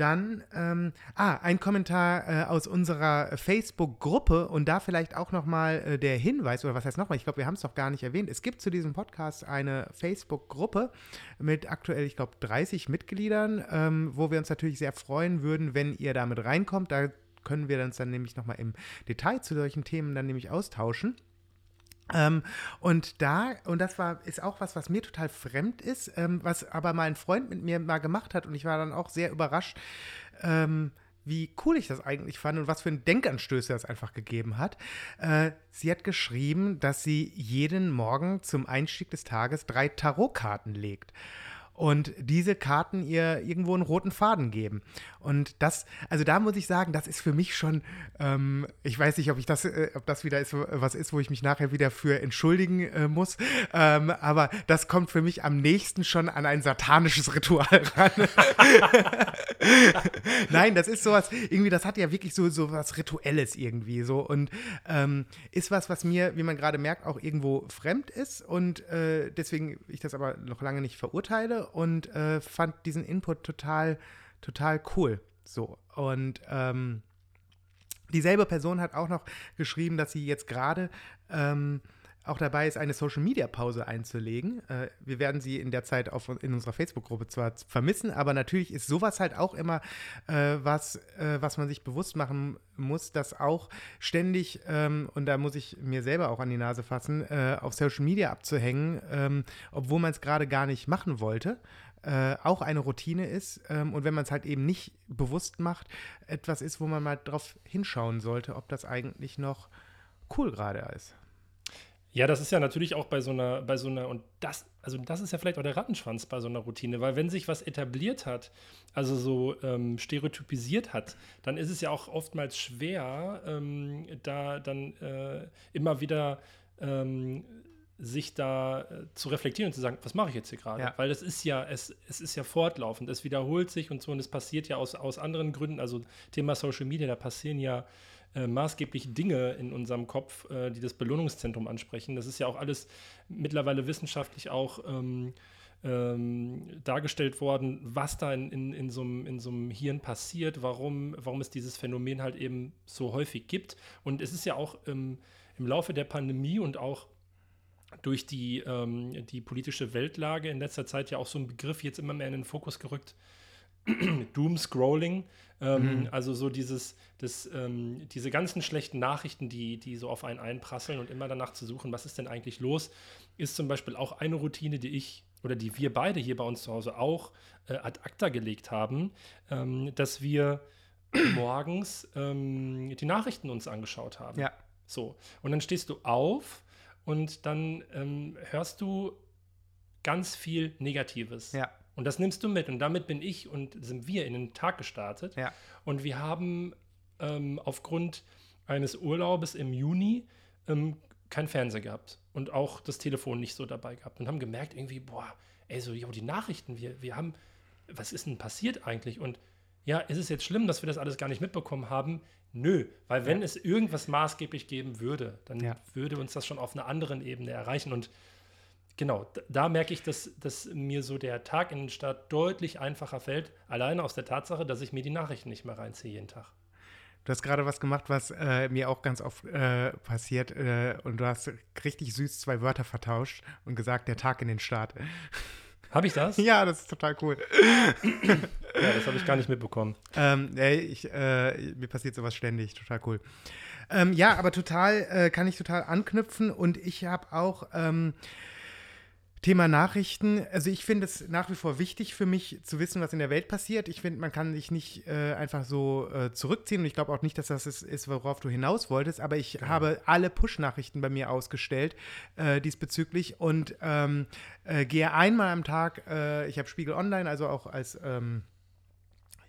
Dann, ähm, ah, ein Kommentar äh, aus unserer Facebook-Gruppe und da vielleicht auch nochmal äh, der Hinweis, oder was heißt nochmal, ich glaube, wir haben es doch gar nicht erwähnt. Es gibt zu diesem Podcast eine Facebook-Gruppe mit aktuell, ich glaube, 30 Mitgliedern, ähm, wo wir uns natürlich sehr freuen würden, wenn ihr damit reinkommt. Da können wir uns dann nämlich nochmal im Detail zu solchen Themen dann nämlich austauschen. Ähm, und da, und das war, ist auch was, was mir total fremd ist, ähm, was aber mein Freund mit mir mal gemacht hat und ich war dann auch sehr überrascht, ähm, wie cool ich das eigentlich fand und was für ein Denkanstöße das einfach gegeben hat. Äh, sie hat geschrieben, dass sie jeden Morgen zum Einstieg des Tages drei Tarotkarten legt und diese Karten ihr irgendwo einen roten Faden geben. Und das, also da muss ich sagen, das ist für mich schon, ähm, ich weiß nicht, ob ich das, äh, ob das wieder ist, was ist, wo ich mich nachher wieder für entschuldigen äh, muss, ähm, aber das kommt für mich am nächsten schon an ein satanisches Ritual ran. Nein, das ist sowas, irgendwie, das hat ja wirklich so, so was Rituelles irgendwie so und ähm, ist was, was mir, wie man gerade merkt, auch irgendwo fremd ist und äh, deswegen ich das aber noch lange nicht verurteile und äh, fand diesen Input total, total cool. So. Und ähm, dieselbe Person hat auch noch geschrieben, dass sie jetzt gerade ähm, auch dabei ist, eine Social Media Pause einzulegen. Äh, wir werden sie in der Zeit auf, in unserer Facebook-Gruppe zwar vermissen, aber natürlich ist sowas halt auch immer äh, was, äh, was man sich bewusst machen muss, dass auch ständig, ähm, und da muss ich mir selber auch an die Nase fassen, äh, auf Social Media abzuhängen, ähm, obwohl man es gerade gar nicht machen wollte. Äh, auch eine Routine ist ähm, und wenn man es halt eben nicht bewusst macht, etwas ist, wo man mal drauf hinschauen sollte, ob das eigentlich noch cool gerade ist. Ja, das ist ja natürlich auch bei so einer, bei so einer, und das, also das ist ja vielleicht auch der Rattenschwanz bei so einer Routine, weil wenn sich was etabliert hat, also so ähm, stereotypisiert hat, dann ist es ja auch oftmals schwer, ähm, da dann äh, immer wieder ähm, sich da äh, zu reflektieren und zu sagen, was mache ich jetzt hier gerade? Ja. Weil das ist ja, es, es ist ja fortlaufend, es wiederholt sich und so und es passiert ja aus, aus anderen Gründen, also Thema Social Media, da passieren ja äh, maßgeblich Dinge in unserem Kopf, äh, die das Belohnungszentrum ansprechen. Das ist ja auch alles mittlerweile wissenschaftlich auch ähm, ähm, dargestellt worden, was da in, in, in, so einem, Hirn passiert, warum, warum es dieses Phänomen halt eben so häufig gibt. Und es ist ja auch im, im Laufe der Pandemie und auch durch die, ähm, die politische Weltlage in letzter Zeit ja auch so ein Begriff jetzt immer mehr in den Fokus gerückt. Doom-Scrolling, ähm, mhm. also so dieses, das, ähm, diese ganzen schlechten Nachrichten, die, die so auf einen einprasseln und immer danach zu suchen, was ist denn eigentlich los, ist zum Beispiel auch eine Routine, die ich oder die wir beide hier bei uns zu Hause auch äh, ad acta gelegt haben, ähm, dass wir morgens ähm, die Nachrichten uns angeschaut haben. Ja. So. Und dann stehst du auf und dann ähm, hörst du ganz viel Negatives. Ja. Und das nimmst du mit. Und damit bin ich und sind wir in den Tag gestartet. Ja. Und wir haben ähm, aufgrund eines Urlaubes im Juni ähm, kein Fernseher gehabt und auch das Telefon nicht so dabei gehabt und haben gemerkt, irgendwie, boah, ey, so, jo, die Nachrichten, wir, wir haben, was ist denn passiert eigentlich? Und ja, ist es jetzt schlimm, dass wir das alles gar nicht mitbekommen haben? Nö, weil wenn ja. es irgendwas maßgeblich geben würde, dann ja. würde uns das schon auf einer anderen Ebene erreichen. Und genau, da, merke ich, dass, dass mir so der Tag in den Stadt deutlich einfacher fällt, alleine aus der Tatsache, dass ich mir die Nachrichten nicht mehr reinziehe jeden Tag. Du hast gerade was gemacht, was äh, mir auch ganz oft äh, passiert. Äh, und du hast richtig süß zwei Wörter vertauscht und gesagt, der Tag in den Start. Habe ich das? Ja, das ist total cool. ja, das habe ich gar nicht mitbekommen. Ähm, ich, äh, mir passiert sowas ständig, total cool. Ähm, ja, aber total, äh, kann ich total anknüpfen und ich habe auch ähm, Thema Nachrichten. Also ich finde es nach wie vor wichtig für mich zu wissen, was in der Welt passiert. Ich finde, man kann sich nicht äh, einfach so äh, zurückziehen und ich glaube auch nicht, dass das ist, worauf du hinaus wolltest. Aber ich genau. habe alle Push-Nachrichten bei mir ausgestellt äh, diesbezüglich und ähm, äh, gehe einmal am Tag. Äh, ich habe Spiegel Online, also auch als ähm,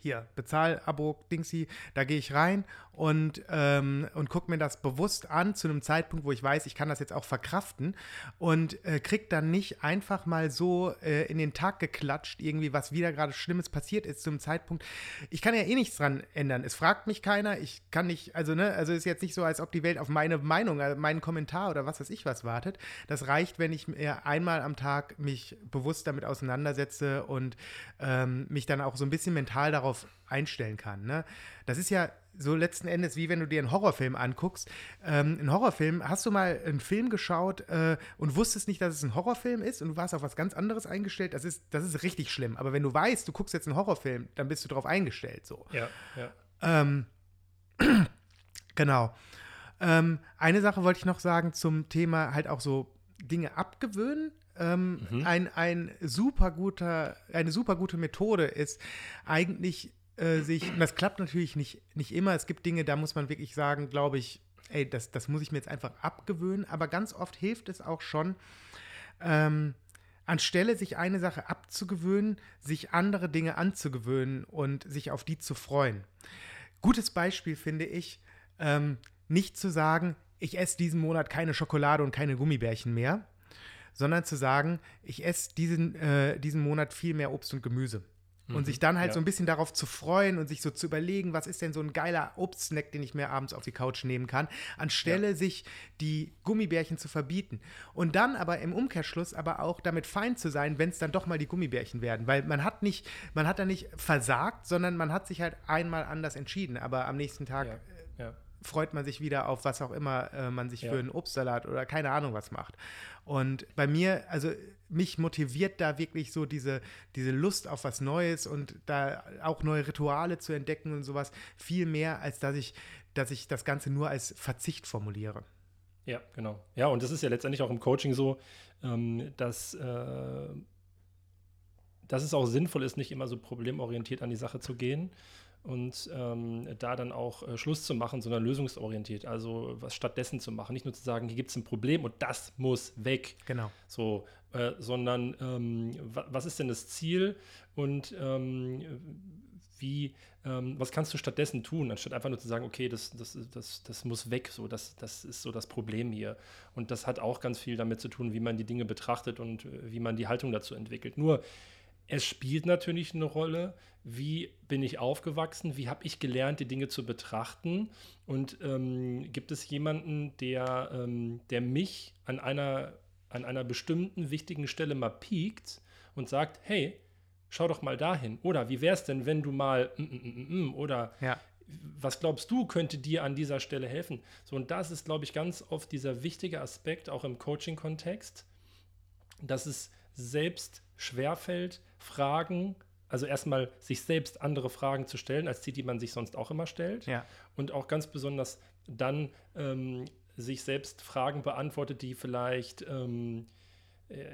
hier, Bezahl-Abo, Dingsy, da gehe ich rein und, ähm, und gucke mir das bewusst an zu einem Zeitpunkt, wo ich weiß, ich kann das jetzt auch verkraften und äh, krieg dann nicht einfach mal so äh, in den Tag geklatscht, irgendwie, was wieder gerade Schlimmes passiert ist zu einem Zeitpunkt. Ich kann ja eh nichts dran ändern. Es fragt mich keiner, ich kann nicht, also ne, also ist jetzt nicht so, als ob die Welt auf meine Meinung, also meinen Kommentar oder was weiß ich was wartet. Das reicht, wenn ich mir einmal am Tag mich bewusst damit auseinandersetze und ähm, mich dann auch so ein bisschen mental darauf einstellen kann. Ne? Das ist ja so letzten Endes, wie wenn du dir einen Horrorfilm anguckst. Ähm, ein Horrorfilm, hast du mal einen Film geschaut äh, und wusstest nicht, dass es ein Horrorfilm ist und du warst auf was ganz anderes eingestellt? Das ist, das ist richtig schlimm. Aber wenn du weißt, du guckst jetzt einen Horrorfilm, dann bist du darauf eingestellt. So. Ja, ja. Ähm, genau. Ähm, eine Sache wollte ich noch sagen zum Thema halt auch so Dinge abgewöhnen. Ähm, mhm. ein, ein super guter, eine super gute Methode ist eigentlich äh, sich, und das klappt natürlich nicht, nicht immer, es gibt Dinge, da muss man wirklich sagen, glaube ich, ey, das, das muss ich mir jetzt einfach abgewöhnen, aber ganz oft hilft es auch schon, ähm, anstelle sich eine Sache abzugewöhnen, sich andere Dinge anzugewöhnen und sich auf die zu freuen. Gutes Beispiel finde ich, ähm, nicht zu sagen, ich esse diesen Monat keine Schokolade und keine Gummibärchen mehr, sondern zu sagen, ich esse diesen, äh, diesen Monat viel mehr Obst und Gemüse. Und mhm, sich dann halt ja. so ein bisschen darauf zu freuen und sich so zu überlegen, was ist denn so ein geiler Obstsnack, den ich mir abends auf die Couch nehmen kann, anstelle ja. sich die Gummibärchen zu verbieten. Und dann aber im Umkehrschluss aber auch damit fein zu sein, wenn es dann doch mal die Gummibärchen werden. Weil man hat nicht, man hat da nicht versagt, sondern man hat sich halt einmal anders entschieden. Aber am nächsten Tag ja. Freut man sich wieder auf was auch immer äh, man sich für einen Obstsalat oder keine Ahnung was macht. Und bei mir, also mich motiviert da wirklich so diese, diese Lust auf was Neues und da auch neue Rituale zu entdecken und sowas viel mehr, als dass ich, dass ich das Ganze nur als Verzicht formuliere. Ja, genau. Ja, und das ist ja letztendlich auch im Coaching so, ähm, dass, äh, dass es auch sinnvoll ist, nicht immer so problemorientiert an die Sache zu gehen, und ähm, da dann auch äh, Schluss zu machen, sondern lösungsorientiert. Also was stattdessen zu machen. Nicht nur zu sagen, hier gibt es ein Problem und das muss weg. Genau. So, äh, sondern ähm, was ist denn das Ziel und ähm, wie, ähm, was kannst du stattdessen tun, anstatt einfach nur zu sagen, okay, das, das, das, das muss weg, so, das, das ist so das Problem hier. Und das hat auch ganz viel damit zu tun, wie man die Dinge betrachtet und äh, wie man die Haltung dazu entwickelt. Nur es spielt natürlich eine Rolle, wie bin ich aufgewachsen, wie habe ich gelernt, die Dinge zu betrachten und ähm, gibt es jemanden, der, ähm, der mich an einer, an einer bestimmten wichtigen Stelle mal piekt und sagt, hey, schau doch mal dahin. Oder wie wäre es denn, wenn du mal mm, mm, mm, oder Ja. was glaubst du, könnte dir an dieser Stelle helfen? So, und das ist, glaube ich, ganz oft dieser wichtige Aspekt, auch im Coaching-Kontext, dass es selbst schwerfällt, Fragen, also erstmal sich selbst andere Fragen zu stellen, als die, die man sich sonst auch immer stellt. Ja. Und auch ganz besonders dann ähm, sich selbst Fragen beantwortet, die vielleicht ähm, äh,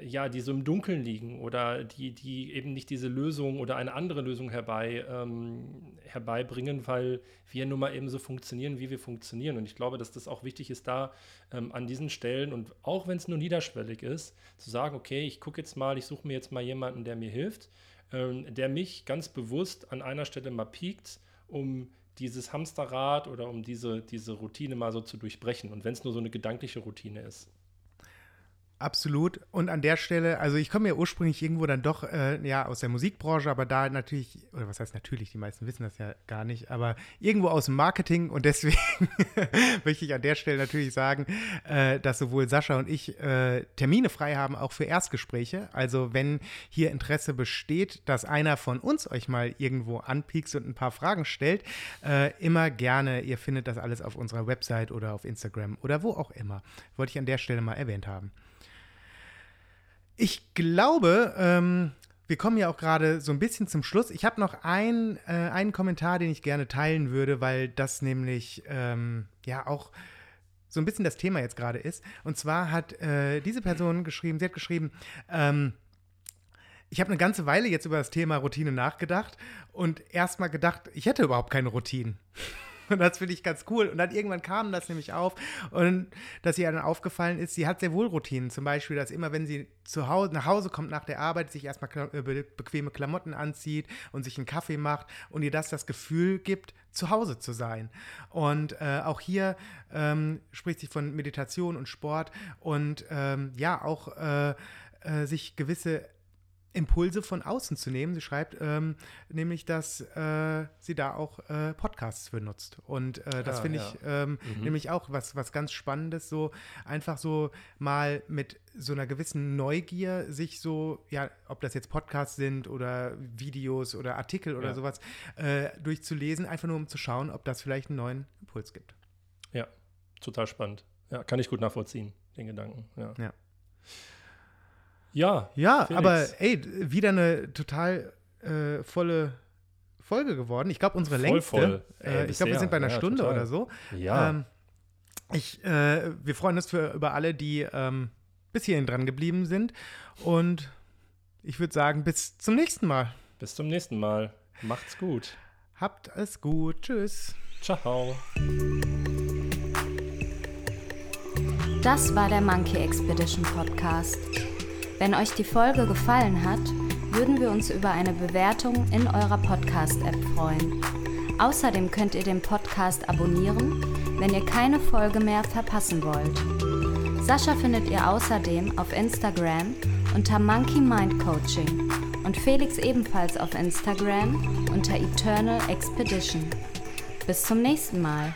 ja, die so im Dunkeln liegen oder die, die eben nicht diese Lösung oder eine andere Lösung herbei, ähm, herbeibringen, weil wir nun mal eben so funktionieren, wie wir funktionieren. Und ich glaube, dass das auch wichtig ist, da ähm, an diesen Stellen und auch wenn es nur niederschwellig ist, zu sagen, okay, ich gucke jetzt mal, ich suche mir jetzt mal jemanden, der mir hilft, ähm, der mich ganz bewusst an einer Stelle mal piekt, um dieses Hamsterrad oder um diese, diese Routine mal so zu durchbrechen. Und wenn es nur so eine gedankliche Routine ist. Absolut. Und an der Stelle, also ich komme ja ursprünglich irgendwo dann doch äh, ja aus der Musikbranche, aber da natürlich, oder was heißt natürlich, die meisten wissen das ja gar nicht, aber irgendwo aus dem Marketing und deswegen möchte ich an der Stelle natürlich sagen, äh, dass sowohl Sascha und ich äh, Termine frei haben, auch für Erstgespräche. Also wenn hier Interesse besteht, dass einer von uns euch mal irgendwo anpiekst und ein paar Fragen stellt, äh, immer gerne. Ihr findet das alles auf unserer Website oder auf Instagram oder wo auch immer. Wollte ich an der Stelle mal erwähnt haben. Ich glaube, ähm, wir kommen ja auch gerade so ein bisschen zum Schluss. Ich habe noch ein, äh, einen Kommentar, den ich gerne teilen würde, weil das nämlich ähm, ja auch so ein bisschen das Thema jetzt gerade ist. Und zwar hat äh, diese Person geschrieben, sie hat geschrieben, ähm, ich habe eine ganze Weile jetzt über das Thema Routine nachgedacht und erstmal gedacht, ich hätte überhaupt keine Routinen. Und das finde ich ganz cool. Und dann irgendwann kam das nämlich auf und dass ihr dann aufgefallen ist, sie hat sehr wohl Routinen. Zum Beispiel, dass immer, wenn sie zu Hause, nach Hause kommt nach der Arbeit, sich erstmal äh, be bequeme Klamotten anzieht und sich einen Kaffee macht und ihr das das Gefühl gibt, zu Hause zu sein. Und äh, auch hier ähm, spricht sie von Meditation und Sport und ähm, ja, auch äh, äh, sich gewisse Impulse von außen zu nehmen. Sie schreibt ähm, nämlich, dass äh, sie da auch äh, Podcasts für nutzt. Und äh, das Ah, finde ja. ich ähm, nämlich auch was, was ganz Spannendes, so einfach so mal mit so einer gewissen Neugier sich so, ja, ob das jetzt Podcasts sind oder Videos oder Artikel oder Ja. sowas, äh, durchzulesen, einfach nur um zu schauen, ob das vielleicht einen neuen Impuls gibt. Ja, total spannend. Ja, kann ich gut nachvollziehen, den Gedanken. Ja. Ja. Ja, Ja, Felix. aber ey, wieder eine total äh, volle Folge geworden. Ich glaube, unsere Voll längste. voll. Ey, Äh, ich glaube, wir sind bei einer Ja, Stunde total. oder so. Ja. Ähm, ich, äh, wir freuen uns für, über alle, die ähm, bis hierhin dran geblieben sind. Und ich würde sagen, bis zum nächsten Mal. bis zum nächsten Mal. Macht's gut. Habt es gut. Tschüss. Ciao. Das war der Monkey Expedition Podcast. Wenn euch die Folge gefallen hat, würden wir uns über eine Bewertung in eurer Podcast-App freuen. Außerdem könnt ihr den Podcast abonnieren, wenn ihr keine Folge mehr verpassen wollt. Sascha findet ihr außerdem auf Instagram unter Monkey Mind Coaching und Felix ebenfalls auf Instagram unter Eternal Expedition. Bis zum nächsten Mal.